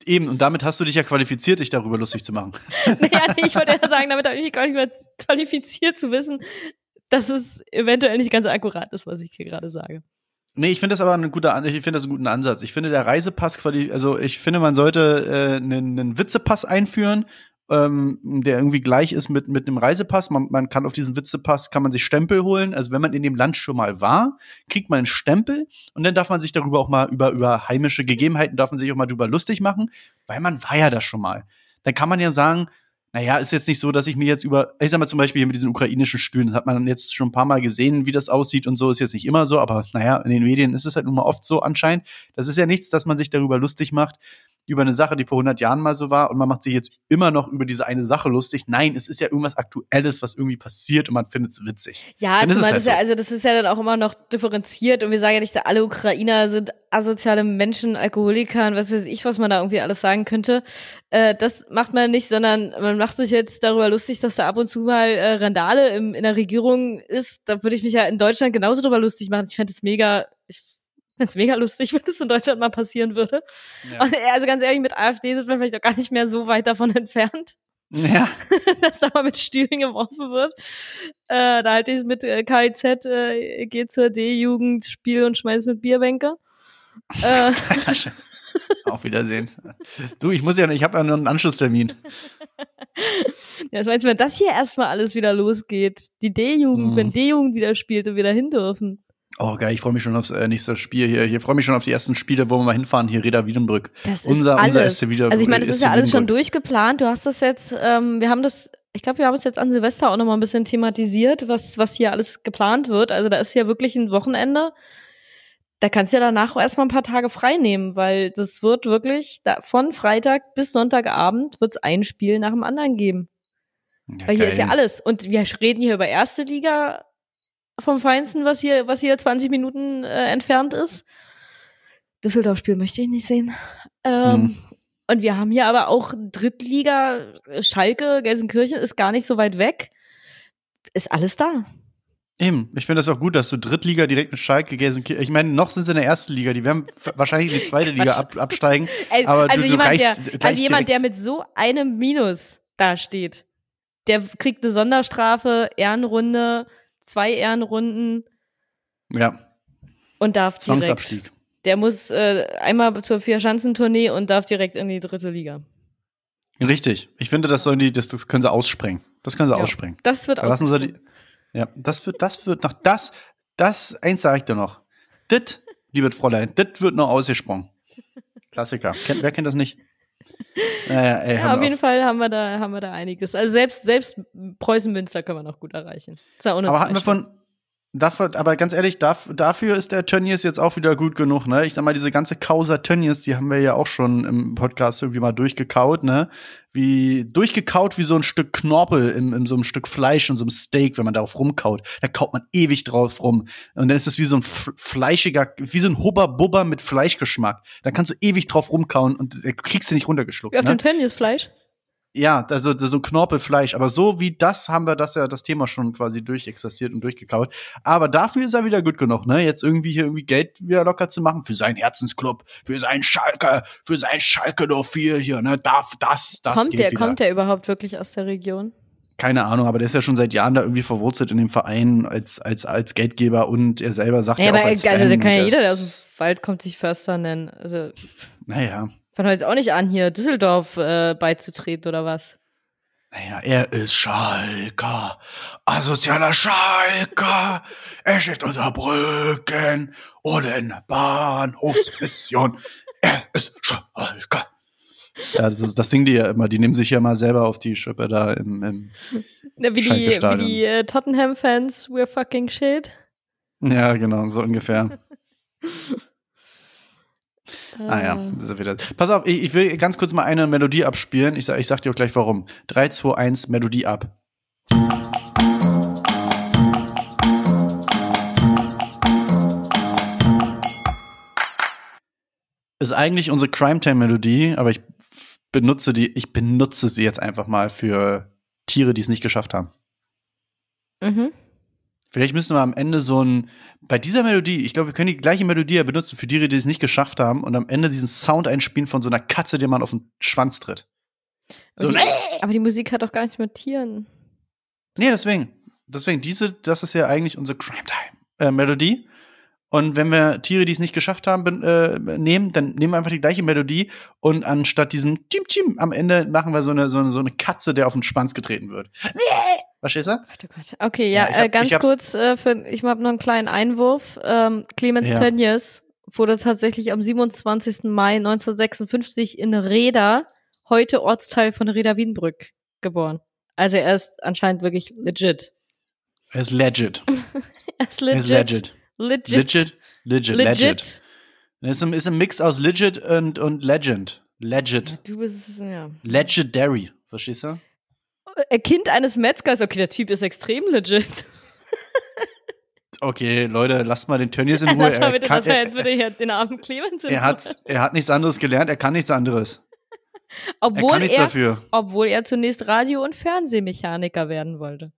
Eben, und damit hast du dich ja qualifiziert, dich darüber lustig zu machen. naja, nee, ich wollte ja sagen, damit habe ich mich gar nicht mehr qualifiziert zu wissen, dass es eventuell nicht ganz akkurat ist, was ich hier gerade sage. Nee, ich finde das aber ein guter, ich finde das einen guten Ansatz. Ich finde der Reisepass, also ich finde, man sollte äh, einen, einen Witzepass einführen ähm, der irgendwie gleich ist mit, mit einem Reisepass. Man, man kann auf diesen Witzepass, kann man sich Stempel holen. Also wenn man in dem Land schon mal war, kriegt man einen Stempel und dann darf man sich darüber auch mal über, über heimische Gegebenheiten, darf man sich auch mal drüber lustig machen, weil man war ja das schon mal. Dann kann man ja sagen, naja, ist jetzt nicht so, dass ich mir jetzt über, ich sag mal zum Beispiel hier mit diesen ukrainischen Stühlen, das hat man jetzt schon ein paar Mal gesehen, wie das aussieht und so, ist jetzt nicht immer so, aber naja, in den Medien ist es halt nun mal oft so anscheinend. Das ist ja nichts, dass man sich darüber lustig macht, über eine Sache, die vor 100 Jahren mal so war und man macht sich jetzt immer noch über diese eine Sache lustig. Nein, es ist ja irgendwas Aktuelles, was irgendwie passiert und man findet es witzig. Ja, zumal halt das so. ja, also das ist ja dann auch immer noch differenziert und wir sagen ja nicht, alle Ukrainer sind asoziale Menschen, Alkoholiker und was weiß ich, was man da irgendwie alles sagen könnte. Äh, das macht man nicht, sondern man macht sich jetzt darüber lustig, dass da ab und zu mal äh, Randale im, in der Regierung ist. Da würde ich mich ja in Deutschland genauso drüber lustig machen. Ich fände es mega, ich fände es mega lustig, wenn das in Deutschland mal passieren würde. Ja. Und, also ganz ehrlich, mit AfD sind wir vielleicht auch gar nicht mehr so weit davon entfernt. Ja. dass da mal mit Stühlen geworfen wird. Äh, da halte ich mit äh, KIZ, äh, geht zur D-Jugend, spiel und schmeiß mit Bierbänke. Äh. Auf Wiedersehen. Du, ich muss ja, ich habe ja nur einen Anschlusstermin. Ja, meinst du, wenn das hier erstmal alles wieder losgeht? Die D-Jugend, mm. wenn D-Jugend wieder spielt und wir da hin dürfen. Oh geil, ich freue mich schon aufs äh, nächste Spiel hier. Ich freue mich schon auf die ersten Spiele, wo wir mal hinfahren. Hier Reda Wiedenbrück. Das ist unser, alles. unser SC Wiedenbrück. Also ich meine, das ist ja alles schon durchgeplant. Du hast das jetzt, ähm, wir haben das, ich glaube, wir haben es jetzt an Silvester auch noch mal ein bisschen thematisiert, was, was hier alles geplant wird. Also da ist ja wirklich ein Wochenende. Da kannst du ja danach auch erstmal ein paar Tage frei nehmen, weil das wird wirklich da, von Freitag bis Sonntagabend wird es ein Spiel nach dem anderen geben. Ja, weil hier geil. ist ja alles. Und wir reden hier über erste Liga, vom Feinsten, was hier, was hier 20 Minuten äh, entfernt ist. Düsseldorf-Spiel möchte ich nicht sehen. Ähm, hm. Und wir haben hier aber auch Drittliga, Schalke, Gelsenkirchen ist gar nicht so weit weg. Ist alles da. Eben, ich finde das auch gut, dass du Drittliga direkt mit Schalke, Gelsenkirchen. Ich meine, noch sind sie in der ersten Liga, die werden wahrscheinlich in die zweite Liga ab, absteigen. Also, aber also du, jemand, du der, also jemand, der mit so einem Minus dasteht, der kriegt eine Sonderstrafe, Ehrenrunde, zwei Ehrenrunden. Ja. Und darf direkt. Zwangsabstieg. Der muss äh, einmal zur Vier-Schanzentournee und darf direkt in die dritte Liga. Richtig. Ich finde, das sollen die, das, das können sie aussprengen. Das können sie ja, aussprengen. Das wird da lassen sie die, Ja, das wird, das wird noch, das, das, eins sage ich dir noch. Das, liebe Fräulein, das wird noch ausgesprungen. Klassiker. Kennt, wer kennt das nicht? Naja, ey, ja, auf jeden auf. Fall haben wir da, haben wir da einiges. Also selbst, selbst Preußen-Münster können wir noch gut erreichen. Ja Aber hatten wir von, Dafür, aber ganz ehrlich, dafür ist der Tönnies jetzt auch wieder gut genug, ne? Ich sag mal, diese ganze Causa Tönnies, die haben wir ja auch schon im Podcast irgendwie mal durchgekaut, ne? Wie, durchgekaut wie so ein Stück Knorpel in, in so einem Stück Fleisch und so einem Steak, wenn man darauf rumkaut. Da kaut man ewig drauf rum. Und dann ist es wie so ein fleischiger, wie so ein Hubba-Bubba mit Fleischgeschmack. Da kannst du ewig drauf rumkauen und kriegst du nicht runtergeschluckt. Wie auf ne? dem Tönnies-Fleisch? Ja, also so Knorpelfleisch. Aber so wie das haben wir das ja das Thema schon quasi durchexerziert und durchgekaut. Aber dafür ist er wieder gut genug, ne? Jetzt irgendwie hier irgendwie Geld wieder locker zu machen für seinen Herzensclub, für seinen Schalke, für sein Schalke 04 hier, ne? Darf das, das kommt der, wieder. Kommt der überhaupt wirklich aus der Region? Keine Ahnung, aber der ist ja schon seit Jahren da irgendwie verwurzelt in dem Verein als, als, als Geldgeber und er selber sagt ja, ja aber auch als also, Fan, der kann ja jeder, der aus dem Wald kommt, sich Förster nennen. Also. Naja. Fangen jetzt auch nicht an, hier Düsseldorf äh, beizutreten oder was? Naja, er ist Schalker, asozialer Schalker. Er schläft unter Brücken oder in Bahnhofsmission. er ist Schalker. Ja, das, das singen die ja immer. Die nehmen sich ja mal selber auf die Schippe da im, im ja, wie, die, wie die äh, Tottenham-Fans, we're fucking shit. Ja, genau, so ungefähr. Ah ja, das ist wieder. Pass auf, ich, ich, will ganz kurz mal eine Melodie abspielen. Ich sag, ich sag dir auch gleich warum. 3, 2, 1, Melodie ab. Ist eigentlich unsere Crime Time Melodie, aber ich benutze die, ich benutze sie jetzt einfach mal für Tiere, die es nicht geschafft haben. Mhm. Vielleicht müssen wir am Ende so ein, bei dieser Melodie, ich glaube, wir können die gleiche Melodie ja benutzen für die, die es nicht geschafft haben und am Ende diesen Sound einspielen von so einer Katze, die man auf den Schwanz tritt. So, die, aber die Musik hat doch gar nichts mit Tieren. Nee, deswegen. Deswegen, diese, das ist ja eigentlich unsere Crime Time äh, Melodie. Und wenn wir Tiere, die es nicht geschafft haben, äh, nehmen, dann nehmen wir einfach die gleiche Melodie und anstatt diesem Tim Tim am Ende machen wir so eine, so eine, so eine Katze, der auf den Schwanz getreten wird. Verstehst du? Gott, oh Gott. Okay, ja, ja hab, äh, ganz kurz, äh, für, ich habe noch einen kleinen Einwurf. Ähm, Clemens ja. Tönnies wurde tatsächlich am 27. Mai 1956 in Reda, heute Ortsteil von Reda Wienbrück, geboren. Also er ist anscheinend wirklich legit. Er ist legit. er ist legit. Er ist legit. Legit. Legit. Legit. legit. Es ist ein, ist ein Mix aus legit und, und legend. Legit. Ja, du bist, ja. Legendary. Verstehst du? Äh, kind eines Metzgers. Okay, der Typ ist extrem legit. Okay, Leute, lasst mal den Tönnies in Ruhe. Lass mal bitte, kann, dass wir jetzt bitte hier den armen Clemens in er hat, er hat nichts anderes gelernt, er kann nichts anderes. obwohl er kann nichts er, dafür. Obwohl er zunächst Radio- und Fernsehmechaniker werden wollte.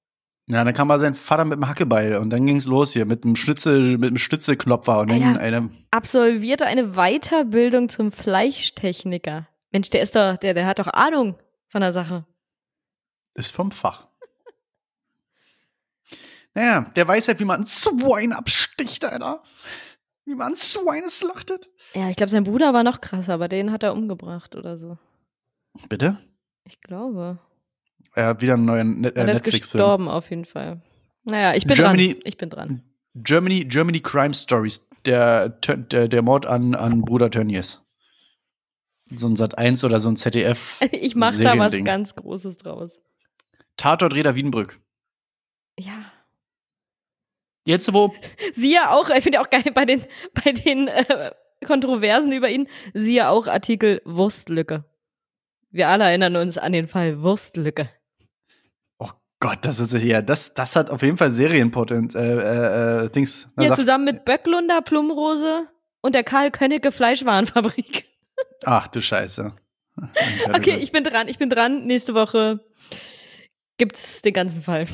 Ja, dann kam mal sein Vater mit dem Hackebeil und dann ging's los hier mit dem Schnitzel, mit dem Schnitzelklopfer und dann einem. Absolvierte eine Weiterbildung zum Fleischtechniker. Mensch, der ist doch, der, der hat doch Ahnung von der Sache. Ist vom Fach. naja, der weiß halt, wie man ein Swine absticht, Alter. Wie man ein Swine slachtet. Ja, ich glaube, sein Bruder war noch krasser, aber den hat er umgebracht oder so. Bitte? Ich glaube. Er hat wieder einen neuen Net äh, Netflix-Film. ist gestorben auf jeden Fall. Naja, ich bin Germany, dran. Ich bin dran. Germany, Germany Crime Stories. Der, der, der Mord an, an Bruder Tönnies. So ein Sat 1 oder so ein ZDF. Ich mach da was ganz Großes draus. Tatort Reda Wiedenbrück. Ja. Jetzt wo? Sie ja auch, ich finde ja auch geil bei den, bei den äh, Kontroversen über ihn, sie ja auch Artikel Wurstlücke. Wir alle erinnern uns an den Fall Wurstlücke. Gott, das ist ja, das, das hat auf jeden Fall Serienpotent, äh, äh, äh Dings. Na, ja, zusammen mit Böcklunder Plumrose und der Karl Könnecke Fleischwarenfabrik. Ach du Scheiße. okay, ich bin dran, ich bin dran. Nächste Woche gibt's den ganzen Fall.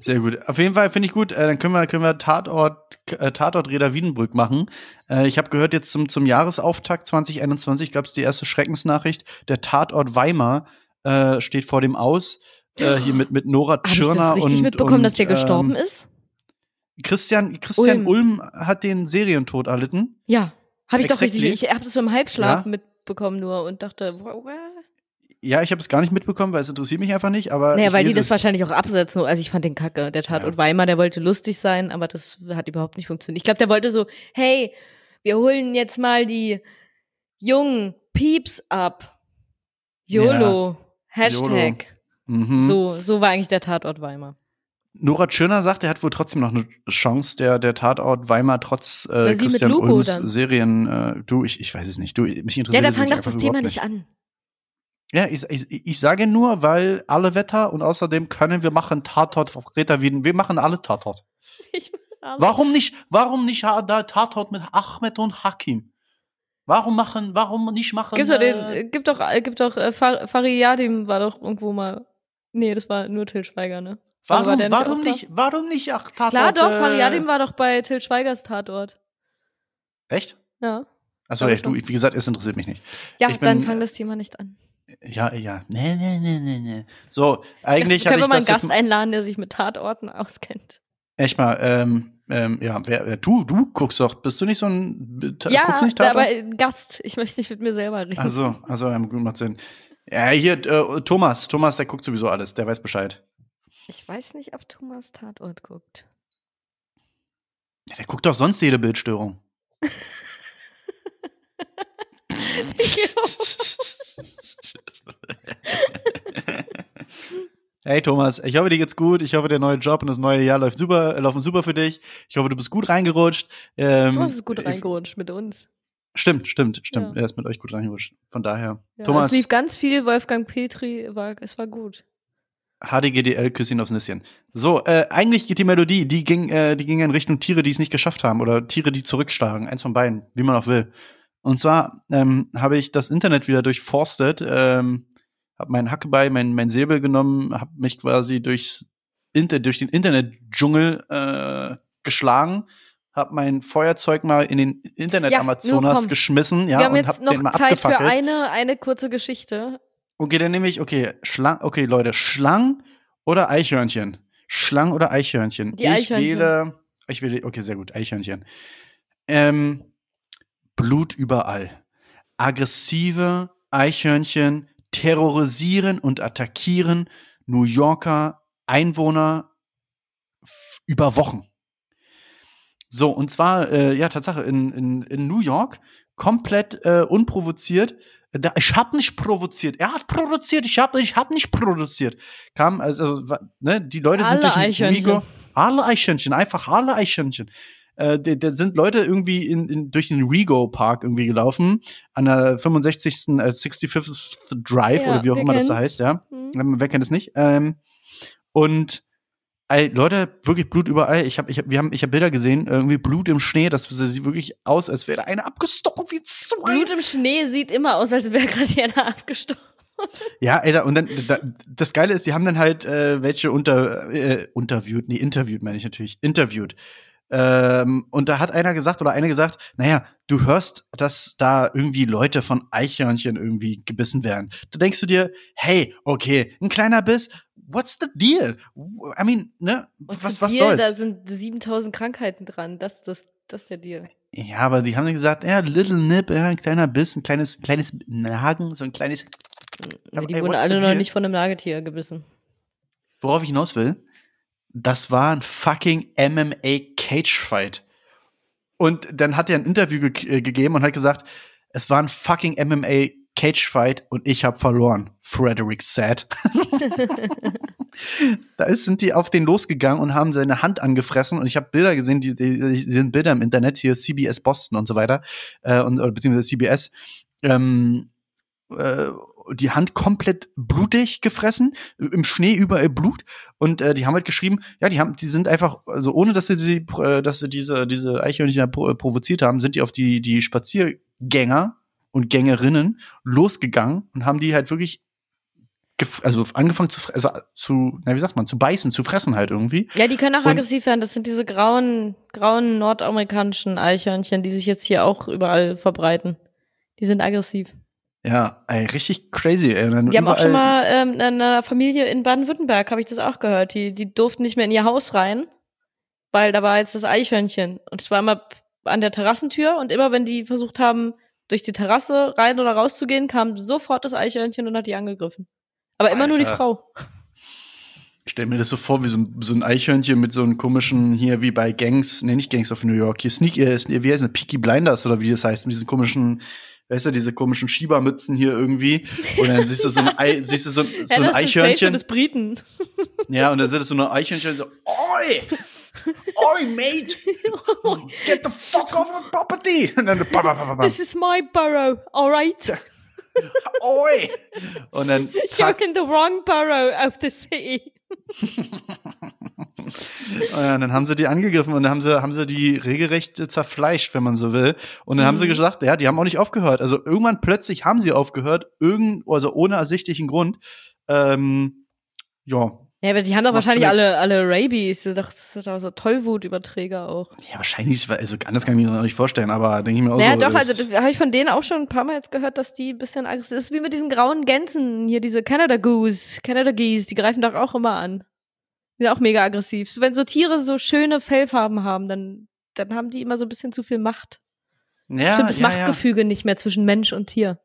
Sehr gut. Auf jeden Fall finde ich gut. Äh, dann können wir, können wir Tatort, äh, Tatort Reda Wiedenbrück machen. Äh, ich habe gehört, jetzt zum, zum Jahresauftakt 2021 gab es die erste Schreckensnachricht. Der Tatort Weimar äh, steht vor dem Aus äh, hier mit, mit Nora Tschirner. Hab ich das richtig und, mitbekommen, und, dass der gestorben ähm, ist? Christian, Christian Ulm. Ulm. hat den Serientod erlitten. Ja, habe ich exactly. doch richtig. Ich habe das so im Halbschlaf ja. mitbekommen nur und dachte, wow, wow. Ja, ich habe es gar nicht mitbekommen, weil es interessiert mich einfach nicht, aber. Naja, weil die das wahrscheinlich auch absetzen. Also ich fand den Kacke. Der Tatort ja. Weimar, der wollte lustig sein, aber das hat überhaupt nicht funktioniert. Ich glaube, der wollte so, hey, wir holen jetzt mal die jungen Pieps ab. YOLO. Ja. Hashtag. YOLO. Mhm. So, so war eigentlich der Tatort Weimar. Nora Tschirner sagt, er hat wohl trotzdem noch eine Chance, der, der Tatort Weimar trotz äh, Christian Ulms Serien. Äh, du, ich, ich weiß es nicht. Du, mich interessiert Ja, dann fang doch das Thema nicht an. Ja, ich, ich, ich sage nur, weil alle Wetter und außerdem können wir machen Tatort, Greta Wieden, wir machen alle Tatort. warum nicht, warum nicht da Tatort mit Ahmed und Hakim? Warum machen, warum nicht machen? Gibt's äh, den, gibt doch, gibt doch, äh, Fariyadim war doch irgendwo mal, nee, das war nur Till Schweiger, ne? Warum, nicht, warum nicht, warum nicht ach, Tatort? Klar doch, äh, Fariadim war doch bei Till Schweigers Tatort. Echt? Ja. Achso, ja, du, wie gesagt, es interessiert mich nicht. Ja, bin, dann fang das Thema nicht an. Ja, ja. Nee, nee, nee, nee, nee. So, eigentlich habe ich wir mal einen Gast einladen, der sich mit Tatorten auskennt. Echt mal, ähm, ähm, ja, wer, wer, du, du guckst doch, bist du nicht so ein Ja, aber Gast, ich möchte nicht mit mir selber reden. Also, also, ähm, gut, macht Sinn. Ja, hier, äh, Thomas, Thomas, der guckt sowieso alles, der weiß Bescheid. Ich weiß nicht, ob Thomas Tatort guckt. Ja, der guckt doch sonst jede Bildstörung. hey Thomas, ich hoffe, dir geht's gut. Ich hoffe, der neue Job und das neue Jahr läuft super, äh, laufen super für dich. Ich hoffe, du bist gut reingerutscht. Ähm, du bist gut reingerutscht mit uns. Stimmt, stimmt, stimmt. Ja. Er ist mit euch gut reingerutscht. Von daher. Ja, Thomas. Es lief ganz viel Wolfgang Petri, war, es war gut. HDGDL, Küsschen aufs Nüsschen. So, äh, eigentlich geht die Melodie, die ging, äh, die ging in Richtung Tiere, die es nicht geschafft haben oder Tiere, die zurückschlagen. Eins von beiden, wie man auch will. Und zwar ähm, habe ich das Internet wieder durchforstet, ähm, habe meinen Hackebei, mein, mein Säbel genommen, habe mich quasi durchs Inter durch den Internetdschungel äh, geschlagen, habe mein Feuerzeug mal in den Internet-Amazonas ja, geschmissen, ja, und habe den mal Zeit abgefackelt. für eine, eine kurze Geschichte. Okay, dann nehme ich, okay, Schlang, okay, Leute, Schlang oder Eichhörnchen? Schlang oder Eichhörnchen? Die Eichhörnchen. Ich wähle, ich wähle, okay, sehr gut, Eichhörnchen. Ähm, Blut überall. Aggressive Eichhörnchen terrorisieren und attackieren New Yorker Einwohner über Wochen. So, und zwar, äh, ja, Tatsache, in, in, in New York komplett äh, unprovoziert ich habe nicht provoziert. Er hat produziert. Ich habe ich hab nicht produziert. Kam, also, ne, die Leute alle sind durch Eichhörnchen. Rigo, alle Eichhörnchen, einfach alle Eichhörnchen. Äh, da sind Leute irgendwie in, in, durch den Rego Park irgendwie gelaufen, an der 65. Äh, 65th Drive ja, oder wie auch immer das da heißt, ja. Mhm. Wer kennt es nicht? Ähm, und Ey, Leute, wirklich Blut überall. Ich habe ich hab, wir haben, ich Bilder gesehen, irgendwie Blut im Schnee. Das sieht wirklich aus, als wäre eine abgestochen wie zwei. Blut im Schnee sieht immer aus, als wäre gerade einer abgestochen. Ja, ey, und dann da, das Geile ist, die haben dann halt äh, welche unter äh, interviewt, nee, interviewt meine ich natürlich, interviewt. Ähm, und da hat einer gesagt oder eine gesagt, naja, du hörst, dass da irgendwie Leute von Eichhörnchen irgendwie gebissen werden. Da denkst du dir, hey, okay, ein kleiner Biss, what's the deal? I mean, ne, what's was, was deal? soll's? Da sind 7000 Krankheiten dran, das, das, das ist der Deal. Ja, aber die haben dann gesagt, ja, little nip, ja, ein kleiner Biss, ein kleines, kleines Nagen, so ein kleines. Ja, die ey, wurden alle noch nicht von einem Nagetier gebissen. Worauf ich hinaus will, das war ein fucking MMA Cage Fight. Und dann hat er ein Interview ge äh, gegeben und hat gesagt, es war ein fucking MMA Cage Fight und ich habe verloren. Frederick said. da ist, sind die auf den losgegangen und haben seine Hand angefressen und ich habe Bilder gesehen, die, die, die, sind Bilder im Internet, hier CBS Boston und so weiter, äh, und, beziehungsweise CBS. Ähm, äh, die Hand komplett blutig gefressen, im Schnee überall Blut. Und äh, die haben halt geschrieben, ja, die haben, die sind einfach, also ohne dass sie, äh, dass sie diese, diese Eichhörnchen da provoziert haben, sind die auf die, die Spaziergänger und Gängerinnen losgegangen und haben die halt wirklich also angefangen zu, also zu, na, wie sagt man, zu beißen, zu fressen halt irgendwie. Ja, die können auch und aggressiv werden. Das sind diese grauen, grauen nordamerikanischen Eichhörnchen, die sich jetzt hier auch überall verbreiten. Die sind aggressiv. Ja, ey, richtig crazy. Ey. die haben auch schon mal ähm, in einer Familie in Baden-Württemberg, habe ich das auch gehört. Die, die durften nicht mehr in ihr Haus rein, weil da war jetzt das Eichhörnchen. Und es war immer an der Terrassentür und immer, wenn die versucht haben, durch die Terrasse rein oder rauszugehen, kam sofort das Eichhörnchen und hat die angegriffen. Aber immer Alter. nur die Frau. Ich stell mir das so vor, wie so ein, so ein Eichhörnchen mit so einem komischen, hier wie bei Gangs, nee, nicht Gangs of New York, hier Sneak, äh, wie heißt das, Peaky Blinders oder wie das heißt, mit diesen komischen, weißt du, diese komischen Schiebermützen hier irgendwie. Und dann siehst du so ein, Ei, siehst du so, so ja, ein Eichhörnchen. des Briten. Ja, und dann siehst du so ein Eichhörnchen so, oi! Oi, mate! Get the fuck off my property! Und dann. This is my burrow, alright? Oi! Und dann zack. You're in the wrong borough of the city. ja, dann haben sie die angegriffen und dann haben sie, haben sie die regelrecht zerfleischt, wenn man so will. Und dann mhm. haben sie mhm. gesagt, ja, die haben auch nicht aufgehört. Also irgendwann plötzlich haben sie aufgehört, irgend, also ohne ersichtlichen Grund. Ähm, ja, ja, aber die haben doch wahrscheinlich alle, alle Rabies. Das ist doch so Tollwutüberträger auch. Ja, wahrscheinlich, also anders kann ich mir noch nicht vorstellen, aber denke ich mir auch naja, so. Ja, doch, also habe ich von denen auch schon ein paar Mal jetzt gehört, dass die ein bisschen aggressiv Das ist wie mit diesen grauen Gänsen hier, diese Canada Goose, Canada Geese, die greifen doch auch immer an. Die sind auch mega aggressiv. So, wenn so Tiere so schöne Fellfarben haben, dann, dann haben die immer so ein bisschen zu viel Macht. Ja, Stimmt das ja, Machtgefüge ja. nicht mehr zwischen Mensch und Tier.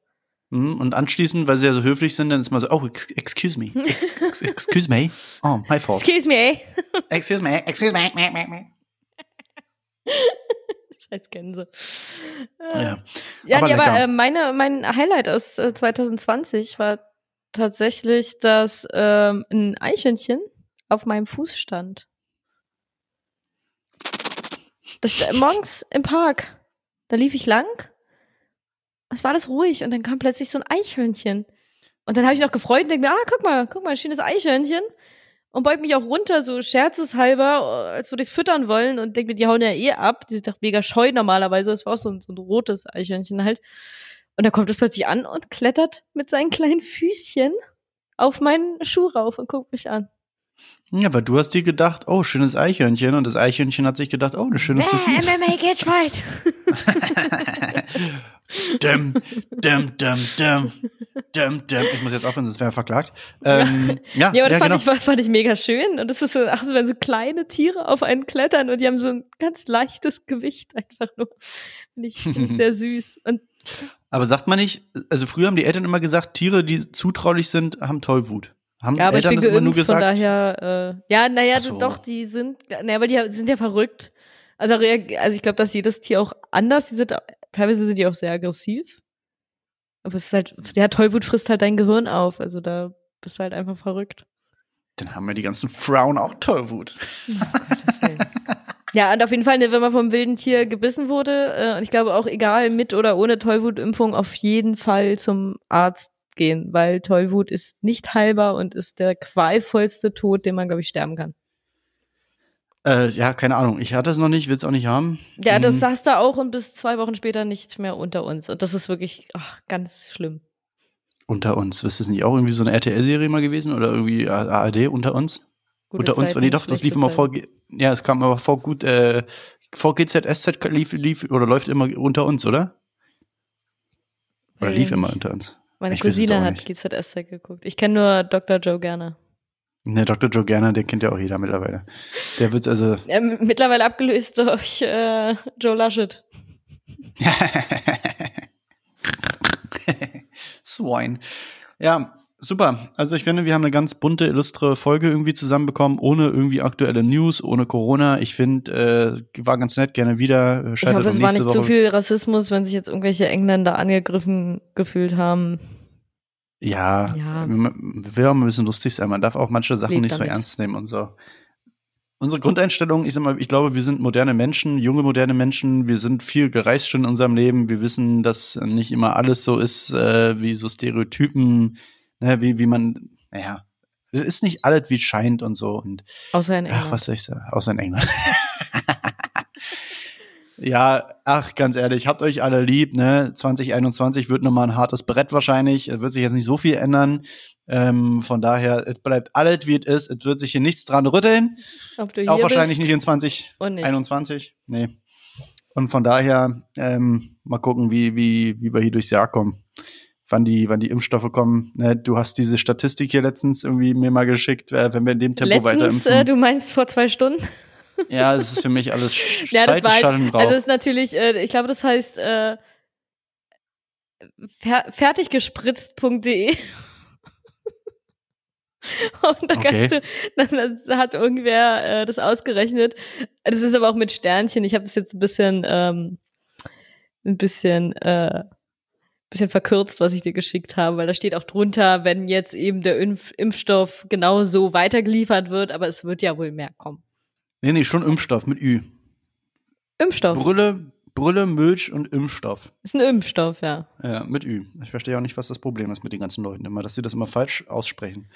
Mhm, und anschließend, weil sie ja so höflich sind, dann ist man so, oh, excuse me. excuse me. Oh, my fault. Excuse me. excuse me. Excuse me. me, me, me. Scheiß Gänse. Ja, ja aber, nee, aber äh, meine, mein Highlight aus äh, 2020 war tatsächlich, dass ähm, ein Eichhörnchen auf meinem Fuß stand. Das, morgens im Park. Da lief ich lang es war alles ruhig und dann kam plötzlich so ein Eichhörnchen. Und dann habe ich noch gefreut und denke mir, ah, guck mal, guck mal, schönes Eichhörnchen. Und beug mich auch runter, so scherzeshalber, als würde ich es füttern wollen und denke mir, die hauen ja eh ab. Die sind doch mega scheu normalerweise. Es war auch so ein, so ein rotes Eichhörnchen halt. Und da kommt es plötzlich an und klettert mit seinen kleinen Füßchen auf meinen Schuh rauf und guckt mich an. Ja, weil du hast dir gedacht, oh, schönes Eichhörnchen. Und das Eichhörnchen hat sich gedacht, oh, eine schöne Sissi. MMA geht weit. Dum, dum, dum, dum, dum, dum. Ich muss jetzt aufhören, sonst wäre er verklagt. Ähm, ja. ja, aber das ja, fand, genau. ich, fand ich mega schön. Und das ist so, ach, wenn so kleine Tiere auf einen klettern und die haben so ein ganz leichtes Gewicht einfach nur. Finde ich, find ich sehr süß. Und aber sagt man nicht, also früher haben die Eltern immer gesagt, Tiere, die zutraulich sind, haben Tollwut. Haben ja, aber Eltern ich bin das geimpft, immer nur gesagt? Von daher, äh, ja, naja, so. doch, die sind, naja, aber die sind ja verrückt. Also, also ich glaube, dass jedes Tier auch anders, die sind, teilweise sind die auch sehr aggressiv. Aber es ist halt, der Tollwut frisst halt dein Gehirn auf. Also da bist du halt einfach verrückt. Dann haben wir die ganzen Frauen auch Tollwut. ja, und auf jeden Fall, ne, wenn man vom wilden Tier gebissen wurde, äh, und ich glaube auch egal mit oder ohne Tollwutimpfung, auf jeden Fall zum Arzt gehen, weil Tollwut ist nicht heilbar und ist der qualvollste Tod, den man, glaube ich, sterben kann. Äh, ja, keine Ahnung. Ich hatte es noch nicht, will es auch nicht haben. Ja, das mhm. saß da auch und bis zwei Wochen später nicht mehr unter uns. Und das ist wirklich ach, ganz schlimm. Unter uns. Ist das nicht auch irgendwie so eine RTL-Serie mal gewesen oder irgendwie ARD unter uns? Gute unter uns, Zeiten, nee, doch, das lief immer vor, ja, es kam aber vor gut, äh, vor GZSZ lief, lief oder läuft immer unter uns, oder? Oder lief immer unter uns? Meine ich Cousine hat GZSZ geguckt. Ich kenne nur Dr. Joe gerne. Ne, Dr. Joe Gerner, den kennt ja auch jeder mittlerweile. Der wird also. Ja, mittlerweile abgelöst durch äh, Joe Laschet. Swine. Ja, super. Also ich finde, wir haben eine ganz bunte, illustre Folge irgendwie zusammenbekommen, ohne irgendwie aktuelle News, ohne Corona. Ich finde, äh, war ganz nett, gerne wieder. Schaltet ich hoffe, es war nicht Woche. zu viel Rassismus, wenn sich jetzt irgendwelche Engländer angegriffen gefühlt haben. Ja, ja. will auch mal ein bisschen lustig sein. Man darf auch manche Sachen Lebt nicht so ernst nehmen und so. Unsere Grundeinstellung, ich sag mal, ich glaube, wir sind moderne Menschen, junge moderne Menschen. Wir sind viel gereist schon in unserem Leben. Wir wissen, dass nicht immer alles so ist, äh, wie so Stereotypen, ne, wie, wie man, naja, es ist nicht alles, wie es scheint und so. Und, außer in England. Ach, was soll ich sagen? Außer in England. Ja, ach, ganz ehrlich, habt euch alle lieb, ne? 2021 wird nochmal ein hartes Brett wahrscheinlich. Es wird sich jetzt nicht so viel ändern. Ähm, von daher, es bleibt alles, wie es ist. Es wird sich hier nichts dran rütteln. Auch wahrscheinlich nicht in 2021. Nee. Und von daher, ähm, mal gucken, wie, wie, wie wir hier durchs Jahr kommen. Wann die, wann die Impfstoffe kommen. Ne, du hast diese Statistik hier letztens irgendwie mir mal geschickt, äh, wenn wir in dem Tempo letztens, weiter impfen. Äh, du meinst vor zwei Stunden? Ja, es ist für mich alles ja, Zeit, halt, Also es ist natürlich, äh, ich glaube, das heißt, äh, fer fertiggespritzt.de. Und da okay. kannst du, dann hat irgendwer äh, das ausgerechnet. Das ist aber auch mit Sternchen. Ich habe das jetzt ein bisschen, ähm, ein bisschen, äh, bisschen verkürzt, was ich dir geschickt habe, weil da steht auch drunter, wenn jetzt eben der Impf Impfstoff genau so weitergeliefert wird, aber es wird ja wohl mehr kommen. Nee, nee, schon Impfstoff mit Ü. Impfstoff. Brille, Brille, Milch und Impfstoff. Ist ein Impfstoff, ja. Ja, mit Ü. Ich verstehe auch nicht, was das Problem ist mit den ganzen Leuten immer, dass sie das immer falsch aussprechen.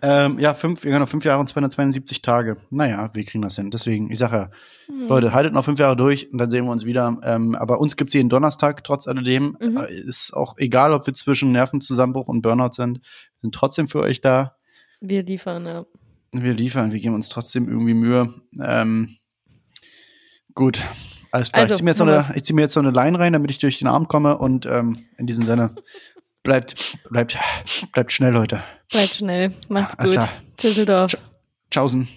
Ähm, ja, fünf, genau, fünf Jahre und 272 Tage. Naja, wir kriegen das hin. Deswegen, ich sage ja, hm. Leute, haltet noch fünf Jahre durch und dann sehen wir uns wieder. Ähm, aber uns gibt es jeden Donnerstag, trotz alledem. Mhm. Äh, ist auch egal, ob wir zwischen Nervenzusammenbruch und Burnout sind. Wir sind trotzdem für euch da. Wir liefern, ja. Wir liefern, wir geben uns trotzdem irgendwie Mühe. Ähm, gut. Alles klar. Also, ich ziehe mir, jetzt zieh mir jetzt so eine Line rein, damit ich durch den Abend komme und ähm, in diesem Sinne. Bleibt, bleibt, bleibt schnell, Leute. Bleibt schnell. Macht's Alles gut. Klar. Tschüsseldorf. Tschaußen.